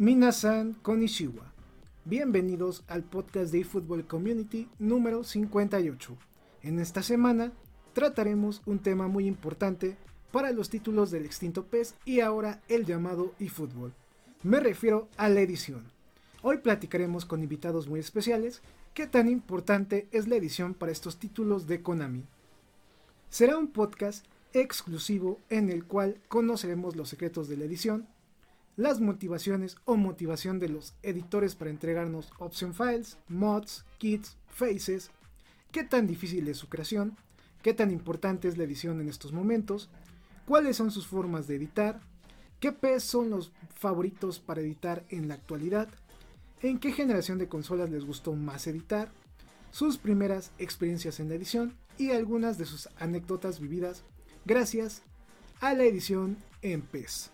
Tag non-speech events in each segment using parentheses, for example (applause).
Minasan Konishiwa. Bienvenidos al podcast de eFootball Community número 58. En esta semana trataremos un tema muy importante para los títulos del extinto PES y ahora el llamado eFootball. Me refiero a la edición. Hoy platicaremos con invitados muy especiales qué tan importante es la edición para estos títulos de Konami. Será un podcast exclusivo en el cual conoceremos los secretos de la edición, las motivaciones o motivación de los editores para entregarnos option files, mods, kits, faces, qué tan difícil es su creación, qué tan importante es la edición en estos momentos, cuáles son sus formas de editar, qué PES son los favoritos para editar en la actualidad, en qué generación de consolas les gustó más editar, sus primeras experiencias en la edición y algunas de sus anécdotas vividas gracias a la edición en PES.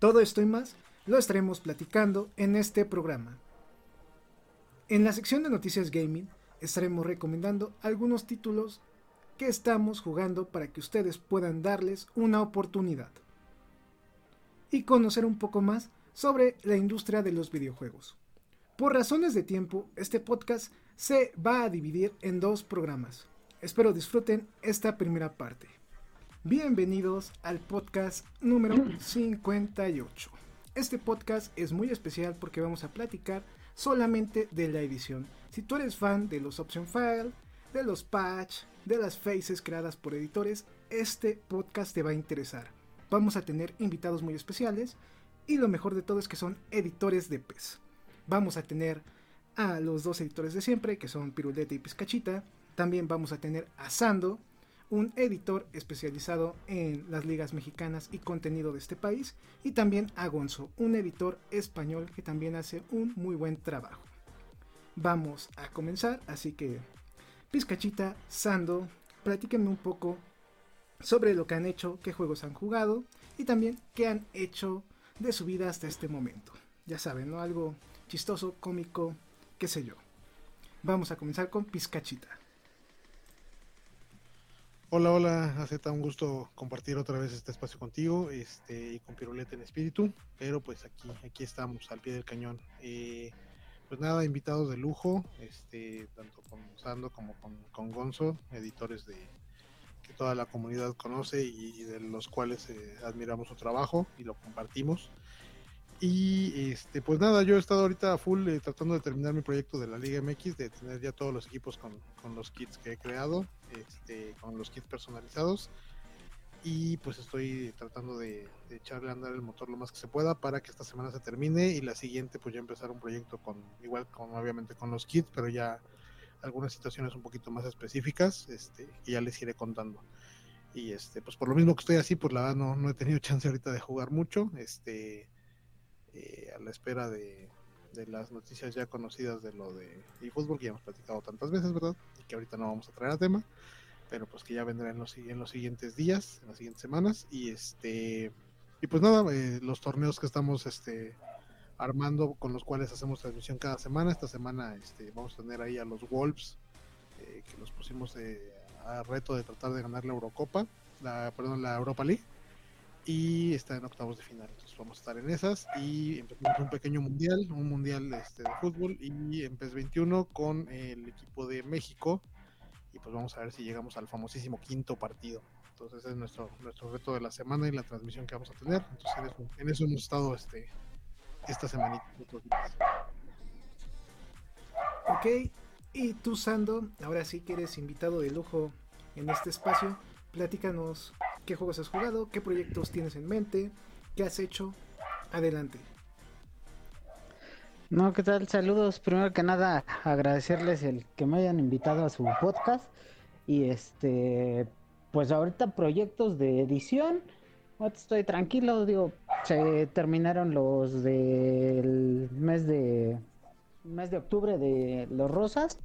Todo esto y más lo estaremos platicando en este programa. En la sección de noticias gaming estaremos recomendando algunos títulos que estamos jugando para que ustedes puedan darles una oportunidad y conocer un poco más sobre la industria de los videojuegos. Por razones de tiempo, este podcast se va a dividir en dos programas. Espero disfruten esta primera parte. Bienvenidos al podcast número 58. Este podcast es muy especial porque vamos a platicar solamente de la edición. Si tú eres fan de los option file, de los patch, de las faces creadas por editores, este podcast te va a interesar. Vamos a tener invitados muy especiales y lo mejor de todo es que son editores de PES. Vamos a tener a los dos editores de siempre, que son Pirulete y Pizcachita. También vamos a tener a Sando, un editor especializado en las ligas mexicanas y contenido de este país, y también a Gonzo, un editor español que también hace un muy buen trabajo. Vamos a comenzar, así que Pizcachita, Sando, platíquenme un poco sobre lo que han hecho, qué juegos han jugado y también qué han hecho de su vida hasta este momento. Ya saben, ¿no? Algo chistoso, cómico, qué sé yo. Vamos a comenzar con Pizcachita. Hola, hola, Aceta, un gusto compartir otra vez este espacio contigo este, y con Piruleta en espíritu, pero pues aquí, aquí estamos al pie del cañón. Eh, pues nada, invitados de lujo, este, tanto con Sando como con, Gonzo, editores de que toda la comunidad conoce y, de los cuales eh, admiramos su trabajo y lo compartimos. Y este, pues nada, yo he estado ahorita a full eh, tratando de terminar mi proyecto de la Liga MX, de tener ya todos los equipos con, con los kits que he creado, este, con los kits personalizados. Y pues estoy tratando de, echarle a andar el motor lo más que se pueda para que esta semana se termine y la siguiente pues ya empezar un proyecto con, igual con obviamente con los kits, pero ya algunas situaciones un poquito más específicas, este, que ya les iré contando. Y este, pues por lo mismo que estoy así, pues la verdad no, no he tenido (laughs) chance ahorita de jugar mucho. Este, eh, a la espera de, las noticias ya conocidas de lo de eFootball que ya hemos platicado tantas veces, ¿verdad? Y que ahorita no vamos a traer a tema, pero pues que ya vendrá en los, en los siguientes días, en las siguientes semanas. Y este y pues nada, eh, los torneos que estamos este armando con los cuales hacemos transmisión cada semana. Esta semana este, vamos a tener ahí a los Wolves, eh, que los pusimos a reto de tratar de ganar la Eurocopa, la, perdón, la Europa League y está en octavos de final. Entonces vamos a estar en esas y empezamos un pequeño mundial, un mundial este, de fútbol y en PES 21 con el equipo de México y pues vamos a ver si llegamos al famosísimo quinto partido. Entonces es nuestro nuestro reto de la semana y la transmisión que vamos a tener. Entonces en eso, hemos estado este esta semanita. Ok, y tú Sando, ahora sí que eres invitado de lujo en este espacio, platícanos qué juegos has jugado, qué proyectos tienes en mente, qué has hecho. Adelante. No, ¿qué tal? Saludos. Primero que nada, agradecerles el que me hayan invitado a su podcast. Y este, pues ahorita proyectos de edición, estoy tranquilo, digo, se terminaron los del mes de mes de octubre de los rosas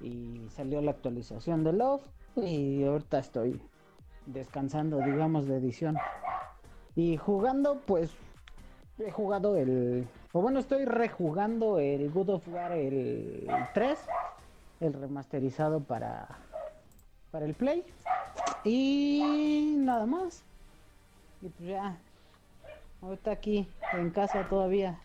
y salió la actualización de Love y ahorita estoy descansando, digamos, de edición. Y jugando, pues he jugado el o bueno, estoy rejugando el Good of War el 3, el remasterizado para para el Play y nada más. Y pues ya ahorita aquí en casa todavía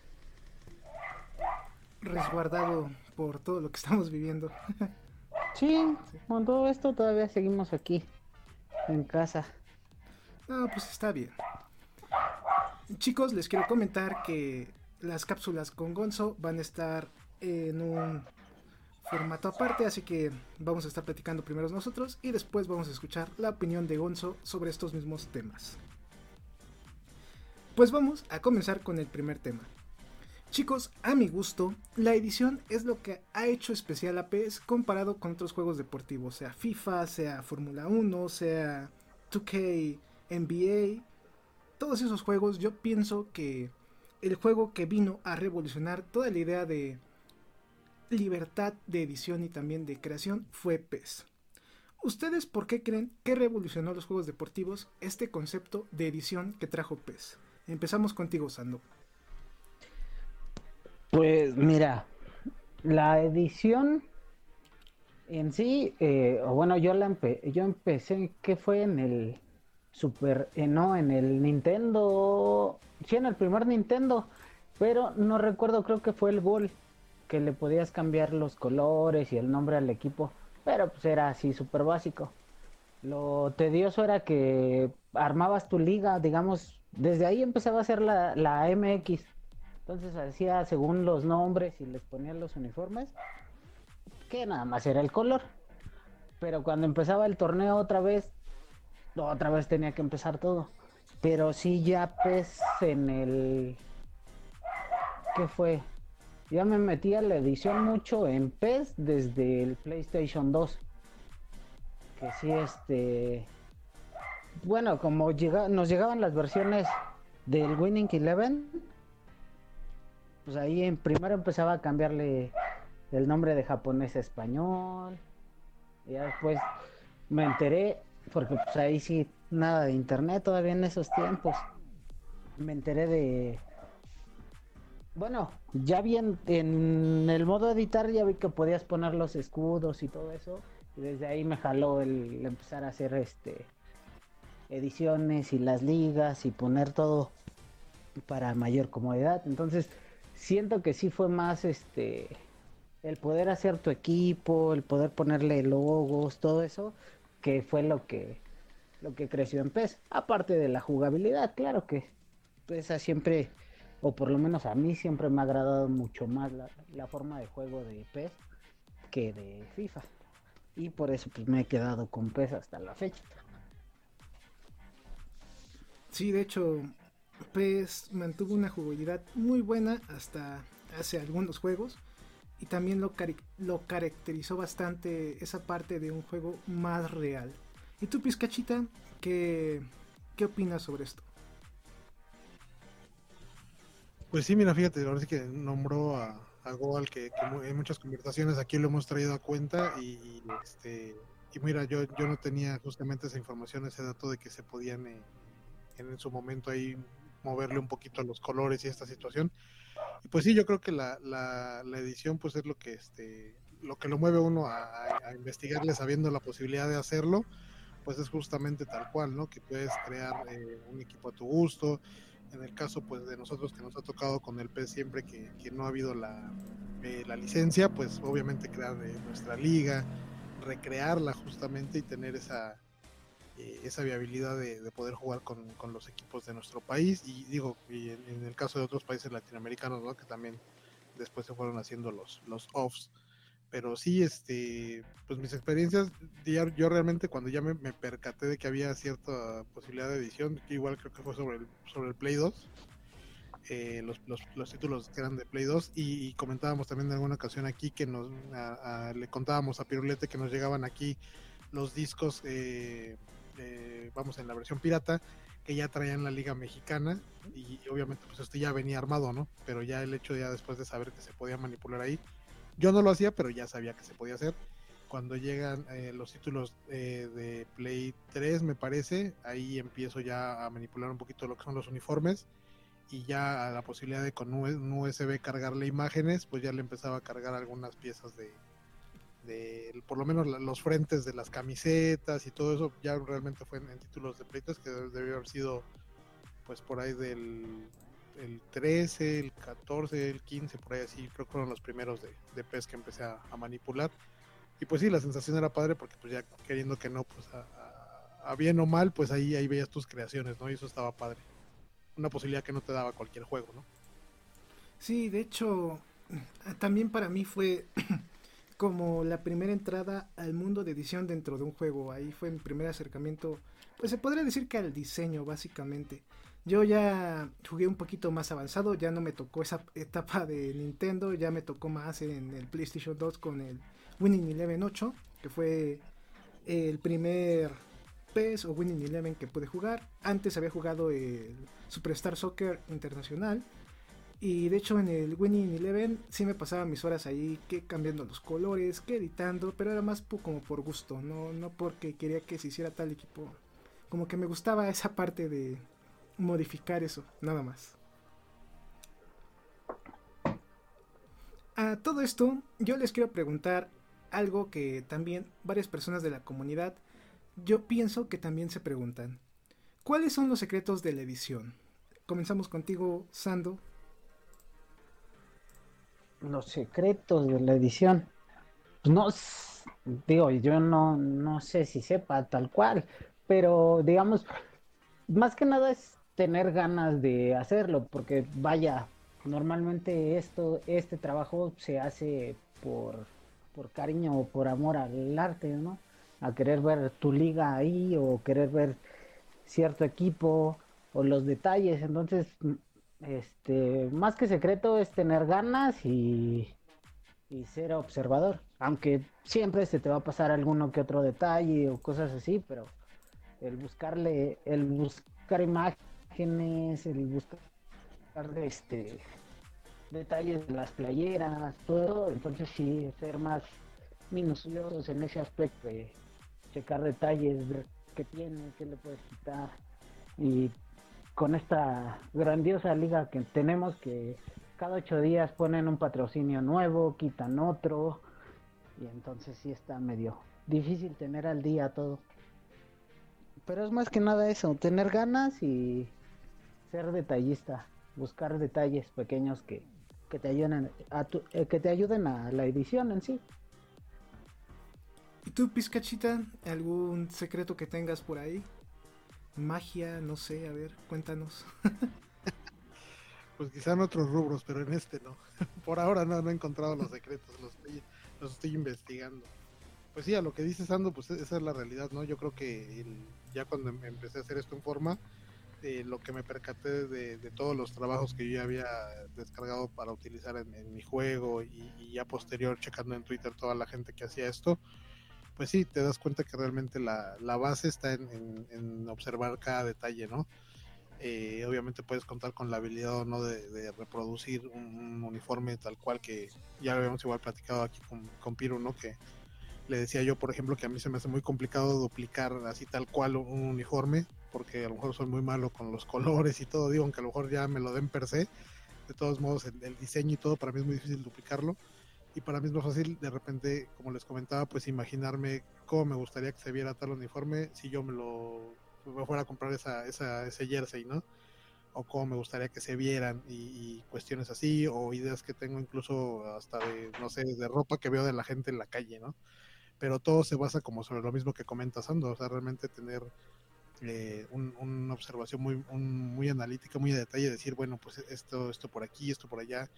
resguardado por todo lo que estamos viviendo. (laughs) sí, con todo esto todavía seguimos aquí, en casa. No, pues está bien. Chicos, les quiero comentar que las cápsulas con Gonzo van a estar en un formato aparte, así que vamos a estar platicando primero nosotros y después vamos a escuchar la opinión de Gonzo sobre estos mismos temas. Pues vamos a comenzar con el primer tema. Chicos, a mi gusto, la edición es lo que ha hecho especial a PES comparado con otros juegos deportivos, sea FIFA, sea Fórmula 1, sea 2K, NBA. Todos esos juegos yo pienso que el juego que vino a revolucionar toda la idea de libertad de edición y también de creación fue PES. ¿Ustedes por qué creen que revolucionó los juegos deportivos este concepto de edición que trajo PES? Empezamos contigo, Sando. Pues mira, la edición en sí, eh, bueno, yo la yo empecé, ¿qué fue en el Super, eh, no, en el Nintendo, sí, en el primer Nintendo, pero no recuerdo, creo que fue el Gol, que le podías cambiar los colores y el nombre al equipo, pero pues era así súper básico. Lo tedioso era que armabas tu liga, digamos, desde ahí empezaba a ser la, la MX entonces hacía según los nombres y les ponían los uniformes, que nada más era el color. Pero cuando empezaba el torneo otra vez, otra vez tenía que empezar todo. Pero sí ya PES en el... ¿Qué fue? Ya me metí a la edición mucho en PES desde el PlayStation 2. Que sí, este... Bueno, como llega... nos llegaban las versiones del Winning Eleven, pues ahí en primero empezaba a cambiarle el nombre de japonés a español. Y ya después me enteré, porque pues ahí sí, nada de internet todavía en esos tiempos. Me enteré de... Bueno, ya bien en el modo editar ya vi que podías poner los escudos y todo eso. Y desde ahí me jaló el empezar a hacer este ediciones y las ligas y poner todo para mayor comodidad. Entonces, siento que sí fue más este el poder hacer tu equipo, el poder ponerle logos, todo eso, que fue lo que lo que creció en PES. Aparte de la jugabilidad, claro que PES siempre, o por lo menos a mí siempre me ha agradado mucho más la, forma de juego de PES que de FIFA. Y por eso pues me he quedado con PES hasta la fecha. Sí, de hecho, pues mantuvo una jugabilidad muy buena hasta hace algunos juegos y también lo, lo caracterizó bastante esa parte de un juego más real. ¿Y tú, Pizcachita, qué, qué opinas sobre esto? Pues sí, mira, fíjate, ahora sí que nombró a, Goal, que, en muchas conversaciones aquí lo hemos traído a cuenta y, este y mira, yo, yo no tenía justamente esa información, ese dato de que se podían eh, en su momento ahí moverle un poquito los colores y esta situación. Y pues sí, yo creo que la, la, edición pues es lo que este lo que lo mueve uno a, investigarle sabiendo la posibilidad de hacerlo, pues es justamente tal cual, ¿no? Que puedes crear eh, un equipo a tu gusto. En el caso pues de nosotros que nos ha tocado con el PES siempre que, no ha habido la, eh, la licencia, pues obviamente crear eh, nuestra liga, recrearla justamente y tener esa, eh, esa viabilidad de, poder jugar con, los equipos de nuestro país y digo, y en, el caso de otros países latinoamericanos, ¿no? que también después se fueron haciendo los, los offs. Pero sí, este, pues mis experiencias, yo realmente cuando ya me, percaté de que había cierta posibilidad de edición, que igual creo que fue sobre el, sobre el Play 2, eh, los, los, títulos que eran de Play 2 y, comentábamos también en alguna ocasión aquí que nos le contábamos a Pirulete que nos llegaban aquí los discos, eh, vamos, en la versión pirata, que ya traían la liga mexicana y obviamente pues este ya venía armado, ¿no? Pero ya el hecho ya después de saber que se podía manipular ahí, yo no lo hacía, pero ya sabía que se podía hacer. Cuando llegan eh, los títulos eh, de Play 3, me parece, ahí empiezo ya a manipular un poquito lo que son los uniformes y ya a la posibilidad de con un USB cargarle imágenes, pues ya le empezaba a cargar algunas piezas de, de por lo menos los frentes de las camisetas y todo eso ya realmente fue en, títulos de pleitos que debió haber sido pues por ahí del el 13, el 14, el 15, por ahí así, creo que fueron los primeros de, de PES que empecé a, manipular. Y pues sí, la sensación era padre porque pues ya queriendo que no, pues a, bien o mal, pues ahí, ahí veías tus creaciones, ¿no? Y eso estaba padre. Una posibilidad que no te daba cualquier juego, ¿no? Sí, de hecho, también para mí fue como la primera entrada al mundo de edición dentro de un juego. Ahí fue mi primer acercamiento, pues se podría decir que al diseño básicamente. Yo ya jugué un poquito más avanzado, ya no me tocó esa etapa de Nintendo, ya me tocó más en el PlayStation 2 con el Winning Eleven 8, que fue el primer PES o Winning Eleven que pude jugar. Antes había jugado el Superstar Soccer Internacional y de hecho en el Winning Eleven sí me pasaba mis horas ahí que cambiando los colores, que editando, pero era más como por gusto, no, no porque quería que se hiciera tal equipo. Como que me gustaba esa parte de modificar eso, nada más. A todo esto, yo les quiero preguntar algo que también varias personas de la comunidad, yo pienso que también se preguntan. ¿Cuáles son los secretos de la edición? Comenzamos contigo, Sando los secretos de la edición. Pues no, digo, yo no, no sé si sepa tal cual, pero digamos, más que nada es tener ganas de hacerlo, porque vaya, normalmente esto, este trabajo se hace por, por cariño o por amor al arte, ¿no? A querer ver tu liga ahí o querer ver cierto equipo o los detalles, entonces este, más que secreto es tener ganas y, y ser observador. Aunque siempre se te va a pasar alguno que otro detalle o cosas así, pero el buscarle, el buscar imágenes, el buscar este detalles de las playeras, todo, entonces sí, ser más minuciosos en ese aspecto, checar detalles, ver qué tiene, qué le puedes quitar y con esta grandiosa liga que tenemos que cada ocho días ponen un patrocinio nuevo, quitan otro y entonces sí está medio difícil tener al día todo. Pero es más que nada eso, tener ganas y ser detallista, buscar detalles pequeños que, que te ayuden a eh, que te ayuden a la edición en sí. ¿Y tú, Pizcachita, algún secreto que tengas por ahí? Magia, no sé, a ver, cuéntanos. (laughs) pues quizá en otros rubros, pero en este no. (laughs) Por ahora no, he encontrado los secretos, los estoy, investigando. Pues sí, a lo que dice Sando, pues esa es la realidad, ¿no? Yo creo que ya cuando em, empecé a hacer esto en forma, eh, lo que me percaté de, todos los trabajos que yo ya había descargado para utilizar en, mi juego y, y, ya posterior checando en Twitter toda la gente que hacía esto, pues sí, te das cuenta que realmente la, base está en, observar cada detalle, ¿no? Eh, obviamente puedes contar con la habilidad o no de, reproducir un, uniforme tal cual que ya lo habíamos igual platicado aquí con, con Piro, ¿no? Que le decía yo, por ejemplo, que a mí se me hace muy complicado duplicar así tal cual un uniforme, porque a lo mejor soy muy malo con los (laughs) colores y todo, digo, aunque a lo mejor ya me lo den per se, de todos modos el diseño y todo para mí es muy difícil duplicarlo y para mí es más fácil de repente, como les comentaba, pues imaginarme cómo me gustaría que se viera tal uniforme si yo me lo me fuera a comprar esa, esa, ese jersey, ¿no? O cómo me gustaría que se vieran y, cuestiones así, o ideas que tengo incluso hasta de, no sé, de ropa que veo de la gente en la calle, ¿no? Pero todo se basa como sobre lo mismo que comentas, Ando, o sea, realmente tener eh, una observación muy, muy analítica, muy a detalle, decir, bueno, pues esto, esto por aquí, esto por allá,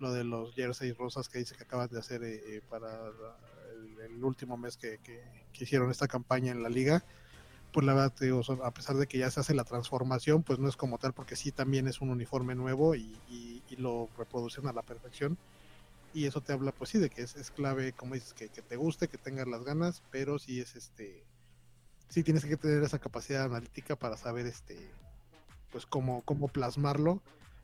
lo de los jerseys rosas que dice que acabas de hacer eh, eh, para el, último mes que, que, hicieron esta campaña en la liga, pues la verdad, digo, a pesar de que ya se hace la transformación, pues no es como tal, porque sí también es un uniforme nuevo y, y, lo reproducen a la perfección. y eso te habla, pues sí, de que es, es clave, como dices, que, que, te guste, que tengas las ganas, pero sí es este, sí tienes que tener esa capacidad analítica para saber este, pues cómo, cómo plasmarlo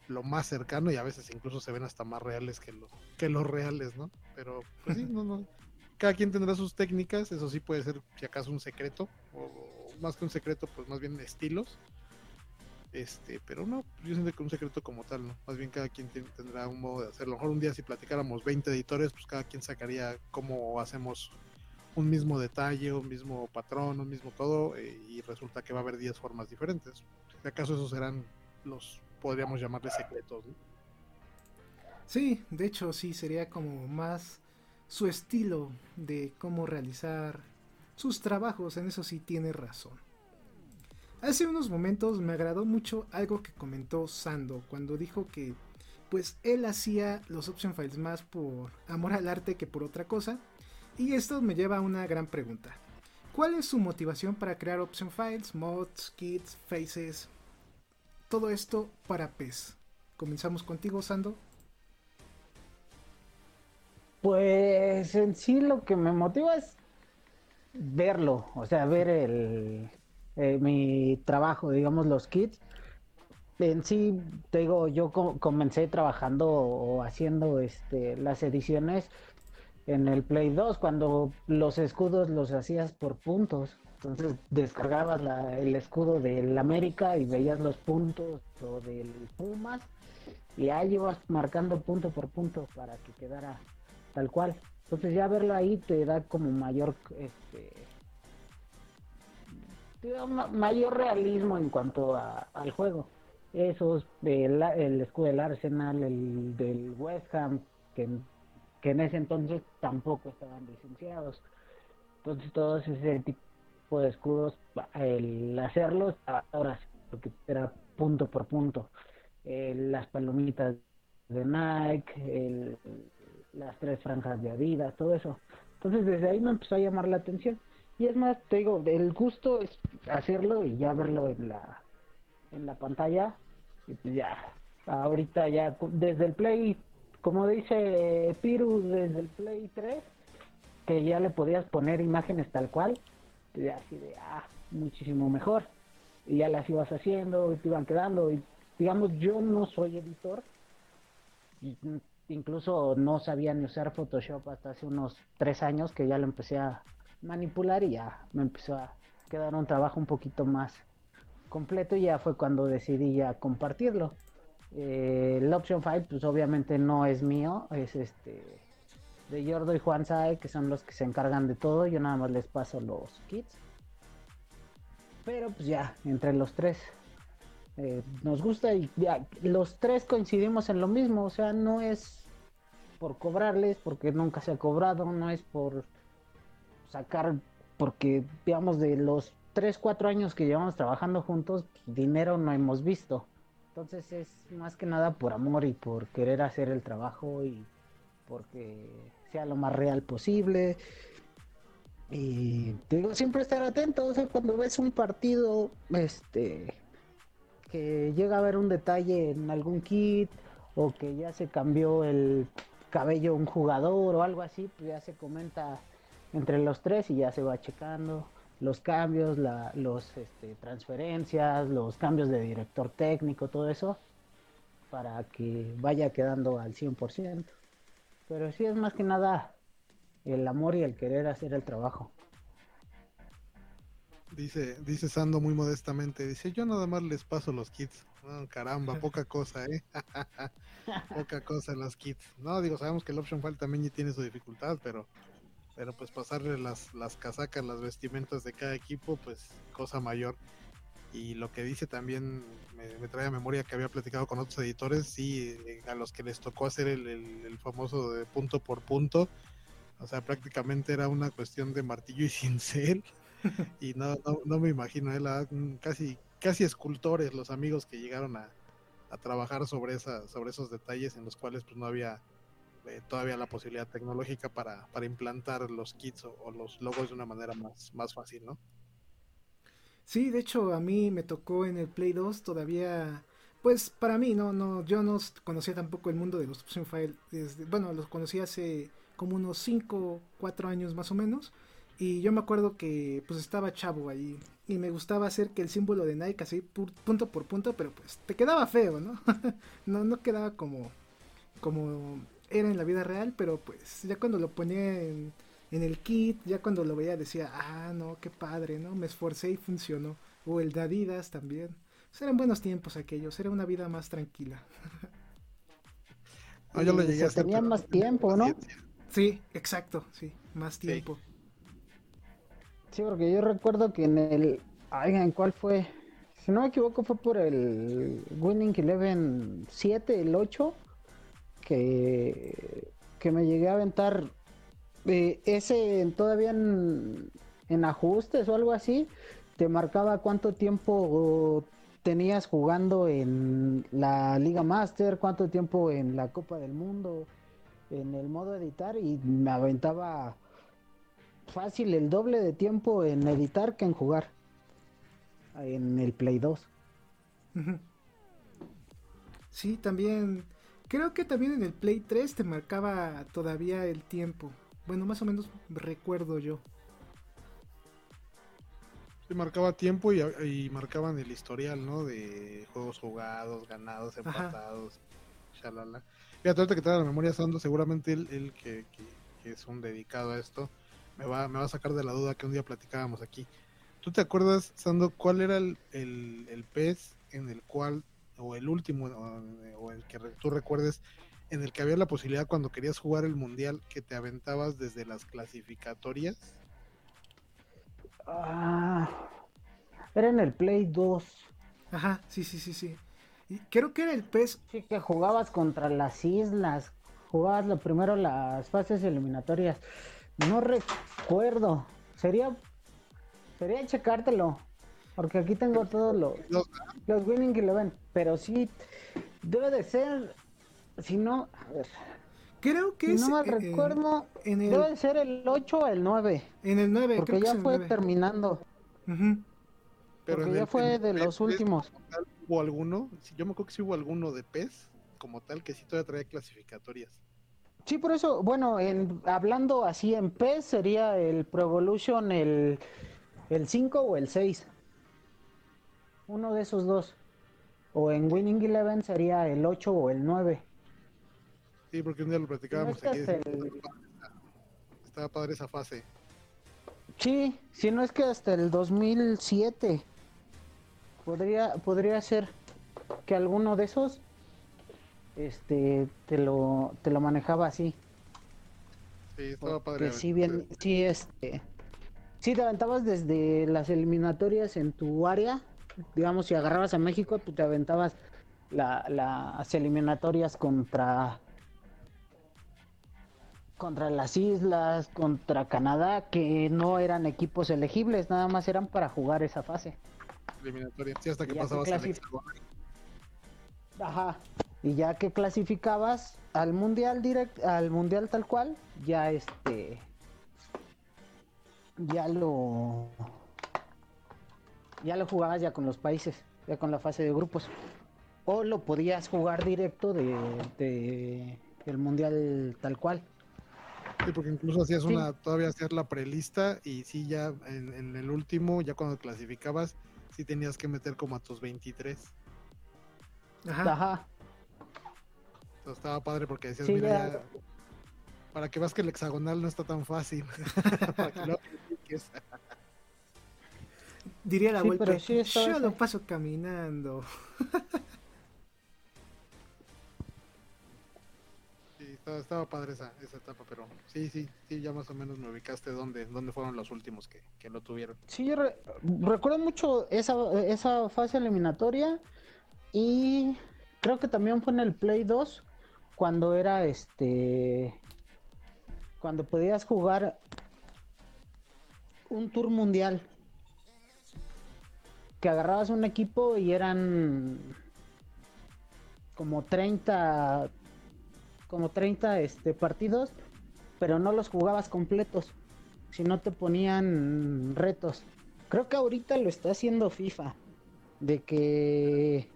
lo más cercano y a veces incluso se ven hasta más reales que, lo, que los reales, ¿no? Pero pues sí, no, no. Cada quien tendrá sus técnicas, eso sí puede ser si acaso un secreto, o, más que un secreto, pues más bien estilos. Este, pero no, yo siento que un secreto como tal, ¿no? Más bien cada quien tendrá un modo de hacerlo. A lo mejor un día si platicáramos 20 editores, pues cada quien sacaría cómo hacemos un mismo detalle, un mismo patrón, un mismo todo, eh, y resulta que va a haber 10 formas diferentes. Si acaso esos serán los podríamos llamarle secretos. ¿no? Sí, de hecho sí, sería como más su estilo de cómo realizar sus trabajos, en eso sí tiene razón. Hace unos momentos me agradó mucho algo que comentó Sando cuando dijo que pues él hacía los option files más por amor al arte que por otra cosa. Y esto me lleva a una gran pregunta. ¿Cuál es su motivación para crear option files, mods, kits, faces, todo esto para PES. Comenzamos contigo, Sando. Pues en sí lo que me motiva es verlo, o sea, ver el, eh, mi trabajo, digamos, los kits. En sí, te digo, yo comencé trabajando o haciendo este, las ediciones en el Play 2 cuando los escudos los hacías por puntos. Entonces descargabas el escudo del América y veías los puntos o del Pumas y ahí ibas marcando punto por punto para que quedara tal cual. Entonces ya verlo ahí te da como mayor este mayor realismo en cuanto al juego. Esos del el escudo del Arsenal, el del West Ham, que, que en ese entonces tampoco estaban licenciados. Entonces todos ese tipo de escudos, el hacerlos, ahora sí, porque era punto por punto. las palomitas de Nike, las tres franjas de Adidas, todo eso. Entonces desde ahí me empezó a llamar la atención. Y es más, te digo, el gusto es hacerlo y ya verlo en la, en la pantalla. Y pues ya, ahorita ya desde el Play, como dice Piru, desde el Play 3, que ya le podías poner imágenes tal cual, de así de, ah, muchísimo mejor. Y ya las ibas haciendo y te iban quedando. Y digamos, yo no soy editor. Incluso no sabía ni usar Photoshop hasta hace unos tres años que ya lo empecé a manipular y ya me empezó a quedar un trabajo un poquito más completo y ya fue cuando decidí ya compartirlo. Eh, el Option 5 pues obviamente no es mío, es este de Yordo y Juan Sae, que son los que se encargan de todo. Yo nada más les paso los kits. Pero pues ya, entre los tres eh, nos gusta y ya, los tres coincidimos en lo mismo. O sea, no es por cobrarles, porque nunca se ha cobrado, no es por sacar, porque digamos de los 3, 4 años que llevamos trabajando juntos, pues, dinero no hemos visto. Entonces es más que nada por amor y por querer hacer el trabajo y porque sea lo más real posible. Y te digo, siempre estar atento, o sea, cuando ves un partido, este, que llega a haber un detalle en algún kit, o que ya se cambió el cabello un jugador o algo así, pues ya se comenta entre los tres y ya se va checando los cambios, la, los este, transferencias, los cambios de director técnico, todo eso, para que vaya quedando al 100%. Pero sí es más que nada el amor y el querer hacer el trabajo. Dice, dice Sando muy modestamente, dice, yo nada más les paso los kits. caramba, (laughs) poca cosa, ¿eh? (laughs) poca cosa los kits. No, digo, sabemos que el Option File también tiene su dificultad, pero pero pues pasarle las, las casacas, las vestimentas de cada equipo, pues cosa mayor. Y lo que dice también me, trae a memoria que había platicado con otros editores, sí, eh, a los que les tocó hacer el, famoso de punto por punto. O sea, prácticamente era una cuestión de martillo y (laughs) cincel. y no, no, me imagino, ¿eh? casi, casi escultores los amigos que llegaron a, trabajar sobre, esa, sobre esos detalles en los cuales pues no había eh, todavía la posibilidad tecnológica para, para implantar los kits o, o, los logos de una manera más, más fácil, ¿no? Sí, de hecho a mí me tocó en el Play 2 todavía Pues para mí, no, no, yo no conocía tampoco el mundo de los Option File. Desde, bueno, los conocí hace como unos 5, 4 años más o menos. Y yo me acuerdo que pues estaba chavo ahí y me gustaba hacer que el símbolo de Nike así punto por punto, pero pues te quedaba feo, ¿no? (laughs) no, no quedaba como, como era en la vida real, pero pues ya cuando lo ponía en, en el kit, ya cuando lo veía decía, ah, no, qué padre, ¿no? Me esforcé y funcionó. O el de Adidas también. Pues, eran buenos tiempos aquellos, era una vida más tranquila. Ah, yo lo llegué a Tenía más tiempo, ¿no? Sí, exacto, sí, más tiempo. Sí, porque yo recuerdo que en el. ¿en cuál fue? Si no me equivoco, fue por el Winning Eleven 7, el 8, que, que me llegué a aventar eh, ese todavía en, en ajustes o algo así. Te marcaba cuánto tiempo tenías jugando en la Liga Master, cuánto tiempo en la Copa del Mundo, en el modo editar y me aventaba fácil el doble de tiempo en editar que en jugar en el Play 2. Sí, también creo que también en el Play 3 te marcaba todavía el tiempo. Bueno, más o menos recuerdo yo. Sí, marcaba tiempo y, marcaban el historial, ¿no? De juegos jugados, ganados, empatados, shalala. Fíjate, ahorita que da la memoria Sando, seguramente él, que, es un dedicado a esto, me va, me va a sacar de la duda que un día platicábamos aquí. ¿Tú te acuerdas, Sando, cuál era el, el, pez en el cual, o el último, o, el que tú recuerdes, en el que había la posibilidad cuando querías jugar el mundial que te aventabas desde las clasificatorias? Ah, era en el Play 2. Ajá, sí, sí, sí, sí. Y creo que era el pez. Sí, que jugabas contra las islas. Jugabas lo primero las fases eliminatorias. No recuerdo. Sería. Sería checártelo. Porque aquí tengo todos los, los Winning Eleven. Pero sí, debe de ser. Si no. A ver. Creo que si no mal recuerdo. En el... Debe ser el 8 o el 9. En el 9, Porque ya fue terminando. Pero porque ya fue de los últimos. ¿Hubo alguno? Yo me acuerdo que sí hubo alguno de PES como tal que sí todavía traía clasificatorias. Sí, por eso, bueno, en, hablando así en PES sería el Pro Evolution el, el 5 o el 6. Uno de esos dos. O en Winning Eleven sería el 8 o el 9. Sí, porque un día lo platicábamos aquí. Estaba padre esa fase. Sí, si no es que hasta el 2007 podría podría ser que alguno de esos este te lo te lo manejaba así. Sí, estaba padre. sí bien sí este sí te aventabas desde las eliminatorias en tu área, digamos si agarrabas a México, pues te aventabas las eliminatorias contra contra las islas, contra Canadá, que no eran equipos elegibles, nada más eran para jugar esa fase. Eliminatoria, sí, hasta que pasabas al Ajá. Y ya que clasificabas al mundial direct, al mundial tal cual, ya este ya lo ya lo jugabas ya con los países, ya con la fase de grupos. O lo podías jugar directo de, de el mundial tal cual. Sí, porque incluso hacías una, todavía hacías la prelista y sí, ya en, el último, ya cuando clasificabas, sí tenías que meter como a tus 23. Ajá. Ajá. Entonces estaba padre porque decías, mira, ya... para que veas que el hexagonal no está tan fácil. (laughs) para que lo Diría la vuelta, yo lo paso caminando. (laughs) estaba, padre esa, esa etapa, pero sí, sí, sí, ya más o menos me ubicaste dónde, dónde fueron los últimos que, lo tuvieron. Sí, recuerdo mucho esa, esa fase eliminatoria y creo que también fue en el Play 2 cuando era este cuando podías jugar un tour mundial que agarrabas un equipo y eran como 30 como 30 este, partidos, pero no los jugabas completos, si no te ponían retos. Creo que ahorita lo está haciendo FIFA, de que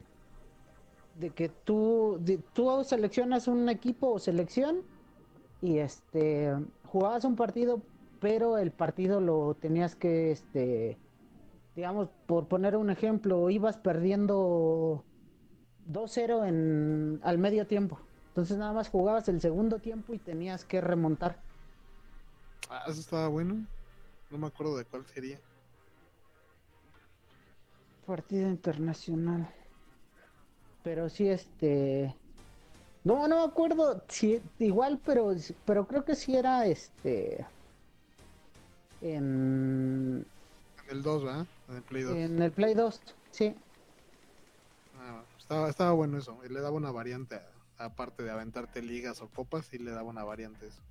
de que tú, tú seleccionas un equipo o selección y este jugabas un partido, pero el partido lo tenías que, este, digamos, por poner un ejemplo, ibas perdiendo 2-0 en al medio tiempo. Entonces nada más jugabas el segundo tiempo y tenías que remontar. Ah, eso estaba bueno. No me acuerdo de cuál sería. Partido internacional. Pero sí, este. No, no me acuerdo igual, pero, pero creo que sí era este. En. En el 2, ¿verdad? En el Play 2. En el Play 2, sí. Ah, estaba, estaba bueno eso. Le daba una variante, aparte de aventarte ligas o copas, y le daba una variante eso.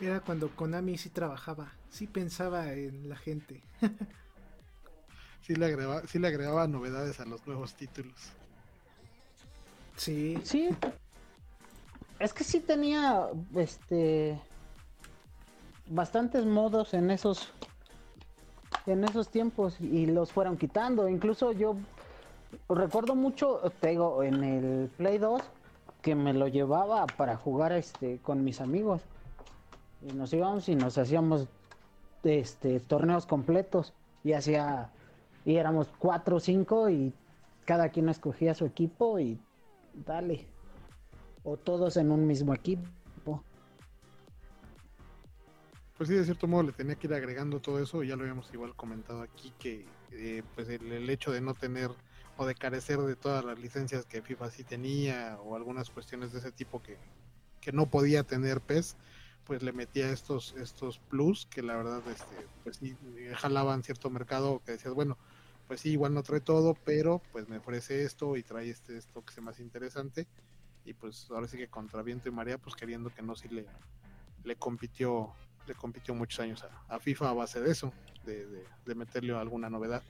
Era cuando Konami sí trabajaba, sí pensaba en la gente. (laughs) sí, le agregaba, sí le agregaba novedades a los nuevos títulos. Sí. Sí. Es que sí tenía este bastantes modos en esos en esos tiempos y los fueron quitando. Incluso yo recuerdo mucho, te digo, en el Play 2 que me lo llevaba para jugar este con mis amigos. Y nos íbamos y nos hacíamos este torneos completos. Y hacía y éramos cuatro o cinco y cada quien escogía su equipo y dale. O todos en un mismo equipo. Pues sí de cierto modo le tenía que ir agregando todo eso. Ya lo habíamos igual comentado aquí que eh, pues el, el, hecho de no tener o de carecer de todas las licencias que FIFA sí tenía o algunas cuestiones de ese tipo que, que no podía tener PES pues le metía estos estos plus que la verdad este pues sí jalaban cierto mercado que decías bueno pues sí igual no trae todo pero pues me ofrece esto y trae este esto que sea más interesante y pues ahora sí que contra viento y marea pues queriendo que no sí le le compitió le compitió muchos años a, a FIFA a base de eso de, de, de, meterle alguna novedad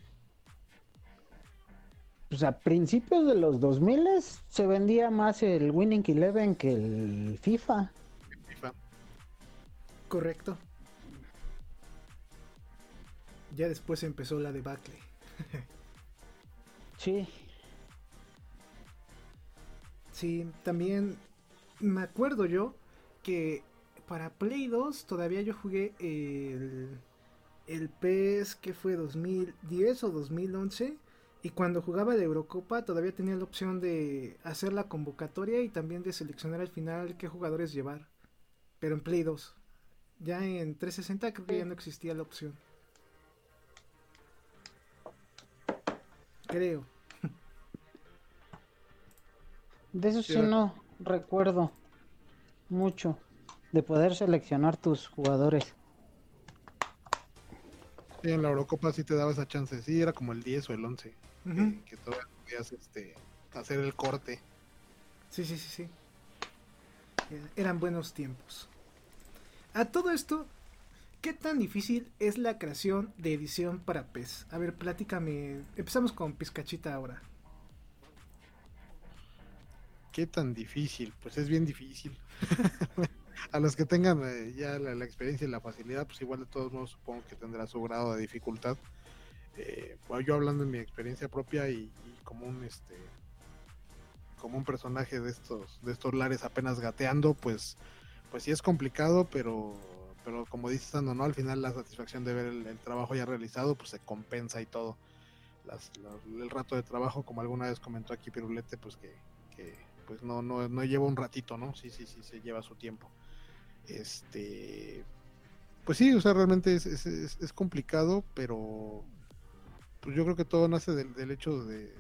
pues a principios de los 2000 se vendía más el Winning Eleven que el FIFA Correcto. Ya después empezó la debacle. sí. Sí, también me acuerdo yo que para Play 2 todavía yo jugué el, el PES que fue 2010 o 2011 y cuando jugaba la Eurocopa todavía tenía la opción de hacer la convocatoria y también de seleccionar al final qué jugadores llevar. Pero en Play 2. Ya en 360 creo que ya no existía la opción. Creo. De eso sí, sí no recuerdo mucho. De poder seleccionar tus jugadores. Sí, en la Eurocopa sí te daba esa chance. Sí, era como el 10 o el 11. Uh -huh. que, que, todavía podías este, hacer el corte. Sí, sí, sí, sí. Eran buenos tiempos. A todo esto, ¿qué tan difícil es la creación de edición para PES? A ver, platícame. Empezamos con Pizcachita ahora. ¿Qué tan difícil? Pues es bien difícil. (laughs) a los que tengan eh, ya la, la, experiencia y la facilidad, pues igual de todos modos supongo que tendrá su grado de dificultad. Bueno, yo hablando en mi experiencia propia y, como un este como un personaje de estos de estos lares apenas gateando, pues pues sí es complicado, pero pero como dices Sando, ¿no? Al final la satisfacción de ver el, trabajo ya realizado, pues se compensa y todo. El rato de trabajo, como alguna vez comentó aquí Pirulete, pues que, que pues no, no, no lleva un ratito, ¿no? Sí, sí, sí, se lleva su tiempo. Este, pues sí, o sea, realmente es, es, es complicado, pero pues yo creo que todo nace del, del hecho de,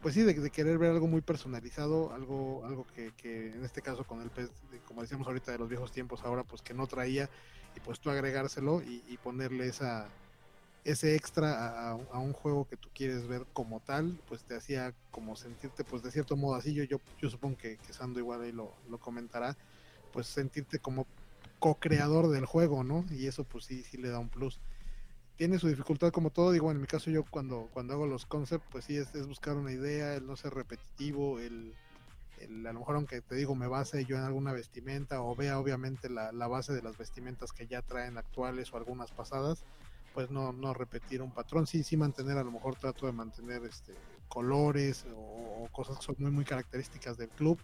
pues sí, de, de, querer ver algo muy personalizado, algo, algo que, que en este caso con el pez, como decíamos ahorita de los viejos tiempos, ahora pues que no traía, y pues tú agregárselo y, y ponerle esa ese extra a, a, un juego que tú quieres ver como tal, pues te hacía como sentirte, pues de cierto modo así, yo, yo, yo supongo que, que Sando igual ahí lo, lo comentará, pues sentirte como co-creador del juego, ¿no? Y eso pues sí, sí le da un plus. Tiene su dificultad como todo, digo, en mi caso yo cuando, cuando hago los concepts, pues sí, es, es buscar una idea, el no ser repetitivo, el, el, a lo mejor aunque te digo me base yo en alguna vestimenta o vea obviamente la, la base de las vestimentas que ya traen actuales o algunas pasadas, pues no, no repetir un patrón, sí, sí mantener, a lo mejor trato de mantener este colores o, cosas que son muy muy características del club,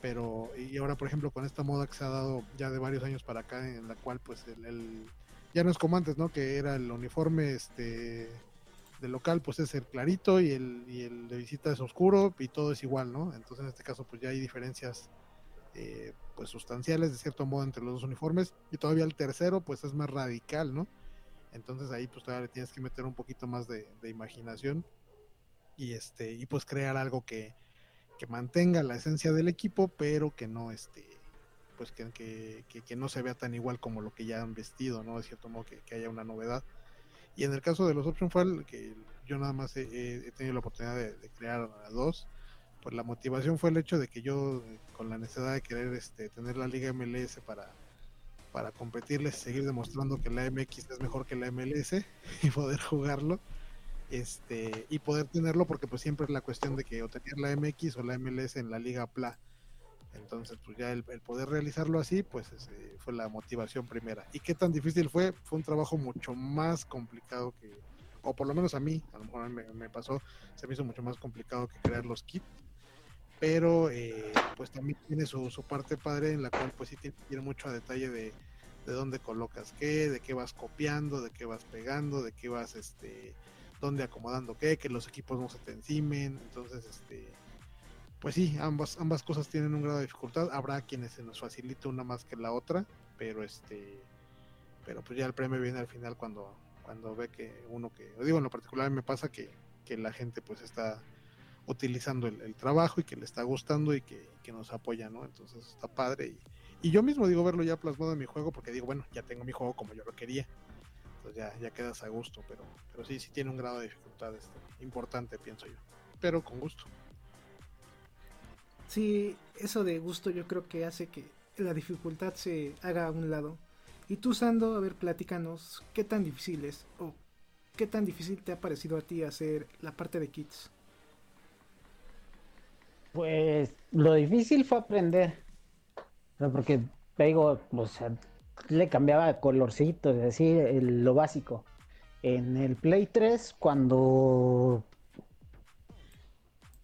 pero y ahora por ejemplo con esta moda que se ha dado ya de varios años para acá en la cual pues el, ya no es como antes, ¿no? Que era el uniforme este del local pues es el clarito y el, y el de visita es oscuro y todo es igual, ¿no? Entonces en este caso pues ya hay diferencias eh, pues sustanciales de cierto modo entre los dos uniformes y todavía el tercero pues es más radical, ¿no? Entonces ahí pues todavía le tienes que meter un poquito más de, imaginación y este y pues crear algo que, que, mantenga la esencia del equipo pero que no este pues que, que, que, no se vea tan igual como lo que ya han vestido, ¿no? De cierto modo que, haya una novedad. Y en el caso de los Option Fall, que yo nada más he, tenido la oportunidad de, crear dos, pues la motivación fue el hecho de que yo, con la necesidad de querer este, tener la Liga MLS para, para competirles, seguir demostrando que la MX es mejor que la MLS (laughs) y poder jugarlo, este, y poder tenerlo, porque pues siempre es la cuestión de que o tener la MX o la MLS en la Liga PLA. Entonces, pues ya el, poder realizarlo así, pues ese fue la motivación primera. ¿Y qué tan difícil fue? Fue un trabajo mucho más complicado que, o por lo menos a mí, a lo mejor me, pasó, se me hizo mucho más complicado que crear los kits pero eh, pues también tiene su, parte padre en la cual pues sí tiene, mucho detalle de, de dónde colocas qué, de qué vas copiando, de qué vas pegando, de qué vas este dónde acomodando qué, que los equipos no se te encimen, entonces este pues sí, ambas ambas cosas tienen un grado de dificultad, habrá quienes se nos facilite una más que la otra, pero este pero pues ya el premio viene al final cuando cuando ve que uno que digo en lo particular me pasa que, que la gente pues está utilizando el, trabajo y que le está gustando y que, nos apoya, ¿no? Entonces está padre. Y, yo mismo digo verlo ya plasmado en mi juego porque digo, bueno, ya tengo mi juego como yo lo quería. Entonces ya, ya quedas a gusto, pero, pero sí, sí tiene un grado de dificultad este, importante, pienso yo. Pero con gusto. Sí, eso de gusto yo creo que hace que la dificultad se haga a un lado. Y tú, Sando, a ver, platícanos, ¿qué tan difícil es o qué tan difícil te ha parecido a ti hacer la parte de kits? Pues lo difícil fue aprender. porque te digo, le cambiaba colorcitos, así, lo básico. En el Play 3, cuando.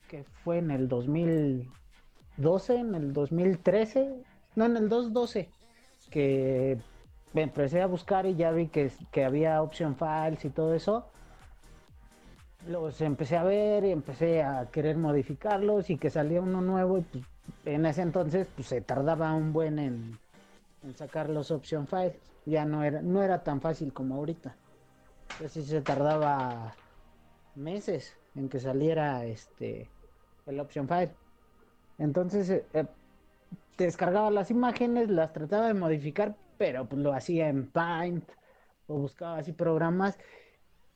que fue en el 2012, en el 2013, no, en el 2012, que me empecé a buscar y ya vi que, que había option files y todo eso los empecé a ver y empecé a querer modificarlos y que salía uno nuevo y pues, en ese entonces pues se tardaba un buen en, sacar los option files. Ya no era, no era tan fácil como ahorita. Entonces se tardaba meses en que saliera este el option file. Entonces eh, eh, descargaba las imágenes, las trataba de modificar, pero pues lo hacía en Paint o buscaba así programas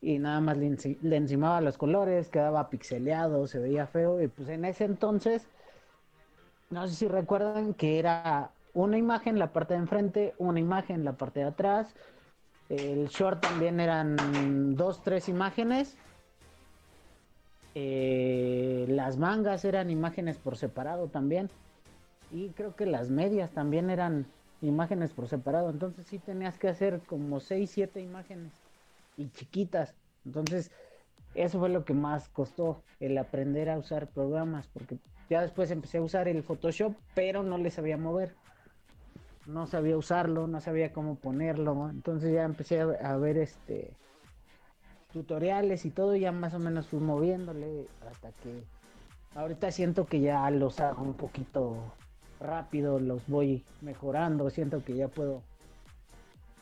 y nada más le, encimaba los colores, quedaba pixeleado, se veía feo y pues en ese entonces, no sé si recuerdan que era una imagen la parte de enfrente, una imagen la parte de atrás, el short también eran dos, tres imágenes, eh, las mangas eran imágenes por separado también y creo que las medias también eran imágenes por separado, entonces sí tenías que hacer como seis, siete imágenes y chiquitas. Entonces, eso fue lo que más costó, el aprender a usar programas, porque ya después empecé a usar el Photoshop, pero no le sabía mover. No sabía usarlo, no sabía cómo ponerlo. Entonces ya empecé a, ver este tutoriales y todo, ya más o menos fui moviéndole hasta que ahorita siento que ya los hago un poquito rápido, los voy mejorando, siento que ya puedo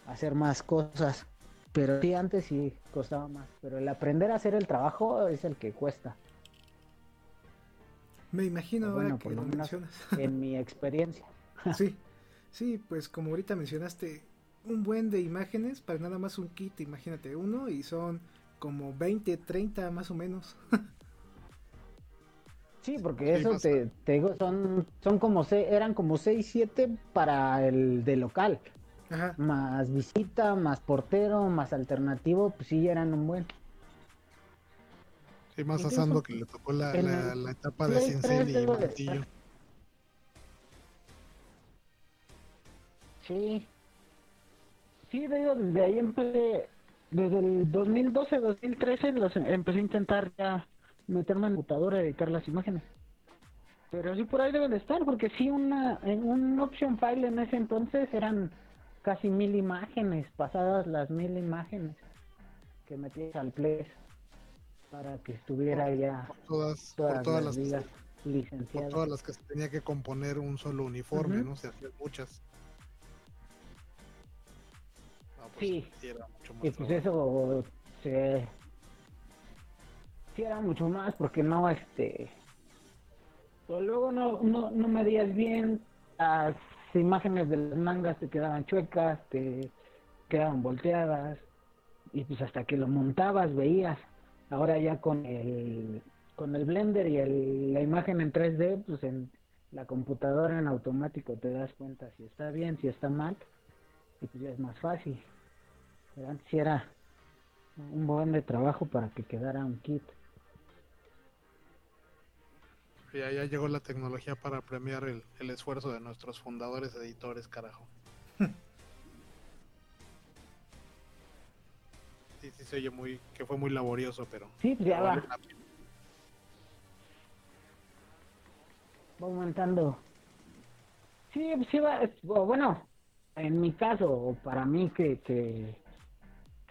hacer más cosas. Pero sí, antes sí costaba más. Pero el aprender a hacer el trabajo es el que cuesta. Me imagino ahora que lo, mencionas. (laughs) En mi experiencia. (laughs) sí, sí, pues como ahorita mencionaste, un buen de imágenes para nada más un kit, imagínate uno, y son como 20, 30 más o menos. Sí, porque eso te, te, digo, son, son como, eran como 6, 7 para el de local más visita, más portero, más alternativo, pues sí, eran un buen. Sí, más asando que le tocó la, la, etapa de Cincel y Martillo. Sí. Sí, digo, desde ahí empecé, desde el 2012-2013 los empecé a intentar ya meterme en computadora y editar las imágenes. Pero sí por ahí deben de estar, porque sí una, en un option file en ese entonces eran casi mil imágenes, pasadas las mil imágenes que metías al play para que estuviera ya todas, todas, las, licenciadas. todas las que se tenía que componer un solo uniforme, ¿no? Se hacían muchas. Sí, y pues eso se... Sí era mucho más porque no, este... Pues luego no, no, no medías bien, las imágenes de las mangas te quedaban chuecas, te quedaban volteadas, y pues hasta que lo montabas veías. Ahora ya con el, con el Blender y el, la imagen en 3D, pues en la computadora en automático te das cuenta si está bien, si está mal, y pues ya es más fácil. Antes sí era un buen de trabajo para que quedara un kit. Ya, ya llegó la tecnología para premiar el, el esfuerzo de nuestros fundadores editores, carajo. (laughs) sí, sí se oye muy, que fue muy laborioso, pero... Sí, pues ya va. Va aumentando. Sí, sí va, bueno, en mi caso, para mí que, que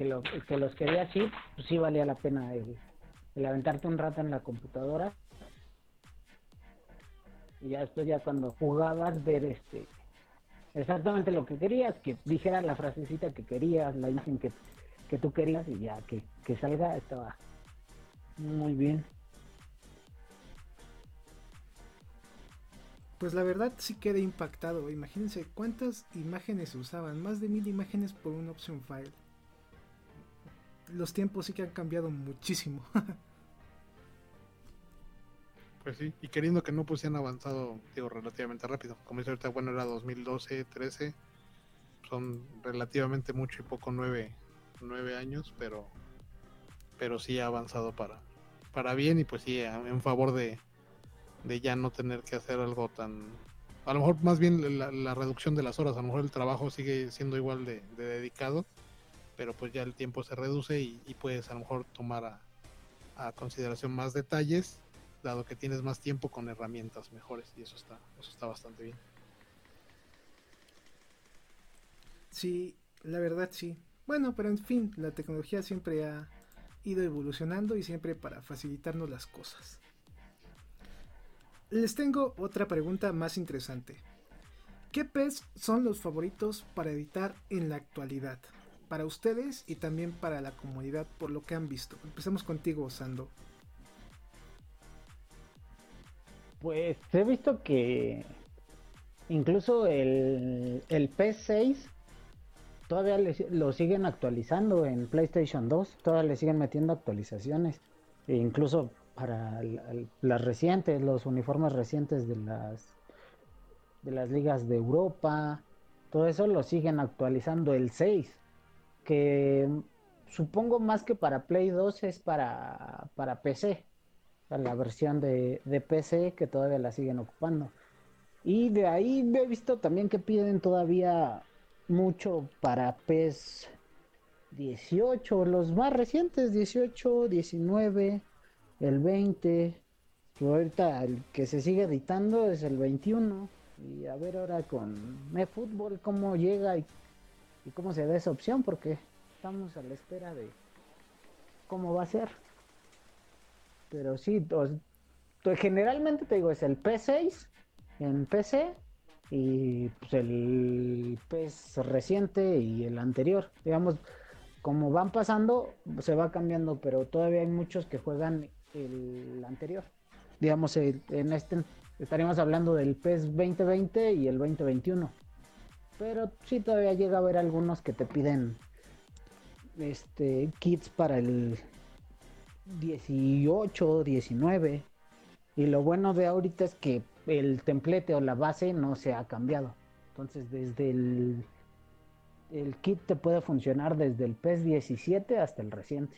que, lo, que los quería así, pues sí valía la pena el, aventarte un rato en la computadora. Y ya después ya cuando jugabas ver este exactamente lo que querías, que dijera la frasecita que querías, la dicen que, que tú querías y ya que, que salga estaba muy bien. Pues la verdad sí quedé impactado. Imagínense cuántas imágenes usaban, más de mil imágenes por una opción file los tiempos sí que han cambiado muchísimo. (laughs) pues sí, y queriendo que no pues se han avanzado, digo, relativamente rápido. Como dice ahorita, bueno, era 2012, 13, son relativamente mucho y poco nueve, nueve años, pero pero sí ha avanzado para, para bien y pues sí, en favor de, de ya no tener que hacer algo tan... A lo mejor más bien la, reducción de las horas, a lo mejor el trabajo sigue siendo igual de dedicado, pero pues ya el tiempo se reduce y, puedes a lo mejor tomar a, consideración más detalles, dado que tienes más tiempo con herramientas mejores y eso está, eso está bastante bien. Sí, la verdad sí. Bueno, pero en fin, la tecnología siempre ha ido evolucionando y siempre para facilitarnos las cosas. Les tengo otra pregunta más interesante. ¿Qué PES son los favoritos para editar en la actualidad? Para ustedes y también para la comunidad por lo que han visto. Empecemos contigo, Sando. Pues he visto que incluso el, el P6 todavía lo siguen actualizando en PlayStation 2, todavía le siguen metiendo actualizaciones, e incluso para las recientes, los uniformes recientes de las de las ligas de Europa, todo eso lo siguen actualizando el 6 que supongo más que para Play 2 es para, para PC, para la versión de, PC que todavía la siguen ocupando. Y de ahí he visto también que piden todavía mucho para PES 18, los más recientes, 18, 19, el 20. Que ahorita el que se sigue editando es el 21. Y a ver ahora con eFootball cómo llega y y cómo se da esa opción, porque estamos a la espera de cómo va a ser. Pero sí, generalmente te digo, es el P6 en PC y pues el PES reciente y el anterior. Digamos, como van pasando, se va cambiando, pero todavía hay muchos que juegan el anterior. Digamos, en este estaríamos hablando del PES 2020 y el 2021. Pero sí todavía llega a haber algunos que te piden este kits para el 18, 19. Y lo bueno de ahorita es que el templete o la base no se ha cambiado. Entonces desde el, el kit te puede funcionar desde el PES 17 hasta el reciente.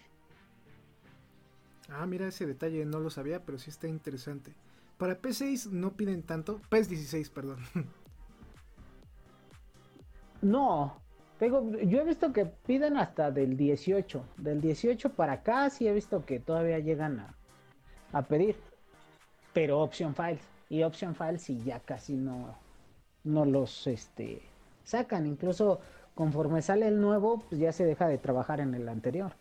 Ah, mira ese detalle, no lo sabía, pero sí está interesante. Para P6 no piden tanto, PES 16, perdón. (laughs) No, yo he visto que piden hasta del 18. Del 18 para acá sí he visto que todavía llegan a, a pedir. Pero option files. Y option files sí ya casi no, no los este, sacan. Incluso conforme sale el nuevo, pues ya se deja de trabajar en el anterior.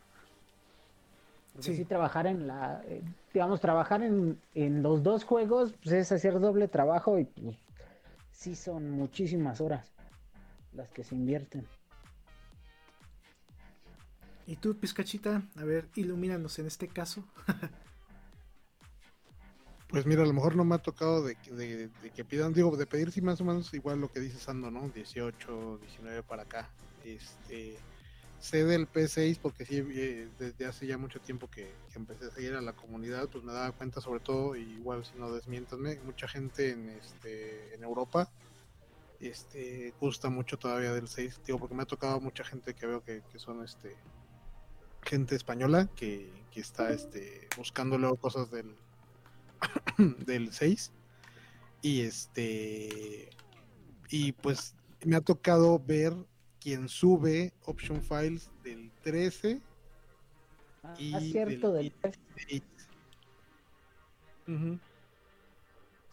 sí. trabajar en la, eh, digamos, trabajar en, en, los dos juegos, pues es hacer doble trabajo y pues sí son muchísimas horas las que se invierten. ¿Y tú, Pizcachita? A ver, ilumínanos en este caso. (laughs) pues mira, a lo mejor no me ha tocado de, que pidan, digo, de pedir sí más o menos igual lo que dice Sando, ¿no? 18, 19 para acá. Este, sé del P6 porque sí, eh, desde hace ya mucho tiempo que, empecé a seguir a la comunidad, pues me daba cuenta sobre todo, igual si no desmientanme, mucha gente en, este, en Europa este, gusta mucho todavía del 6, digo, porque me ha tocado mucha gente que veo que, que son este gente española que, está este, buscando luego cosas del, (coughs) del 6. Y este. Y pues me ha tocado ver quién sube option files del 13 ah, y cierto, del, 13.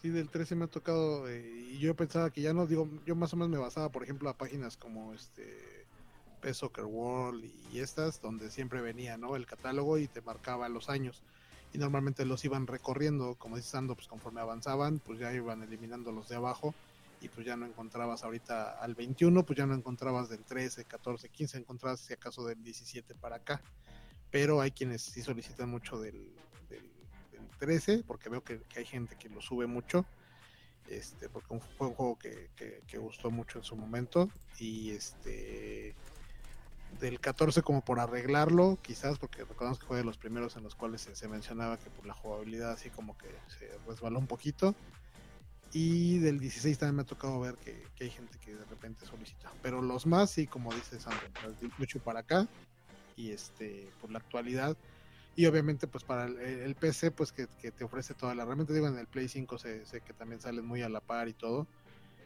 Sí, del 13 me ha tocado eh, y yo pensaba que ya no digo, yo más o menos me basaba, por ejemplo, a páginas como este Soccer World y estas, donde siempre venía ¿no? el catálogo y te marcaba los años. Y normalmente los iban recorriendo, como dices Ando, pues conforme avanzaban, pues ya iban eliminando los de abajo y pues ya no encontrabas ahorita al 21, pues ya no encontrabas del 13, 14, 15, encontrabas si acaso del 17 para acá. Pero hay quienes sí solicitan mucho del, 13, porque veo que, hay gente que lo sube mucho este porque fue un juego que, gustó mucho en su momento y este del 14 como por arreglarlo, quizás, porque recordamos que fue de los primeros en los cuales se, mencionaba que por la jugabilidad así como que se resbaló un poquito. Y del 16 también me ha tocado ver que, hay gente que de repente solicita. Pero los más, sí, como dice Sandro, mucho para acá. Y este, por la actualidad. Y obviamente, pues para el, PC, pues que, te ofrece toda la herramienta. Digo, en el Play 5 sé, sé que también salen muy a la par y todo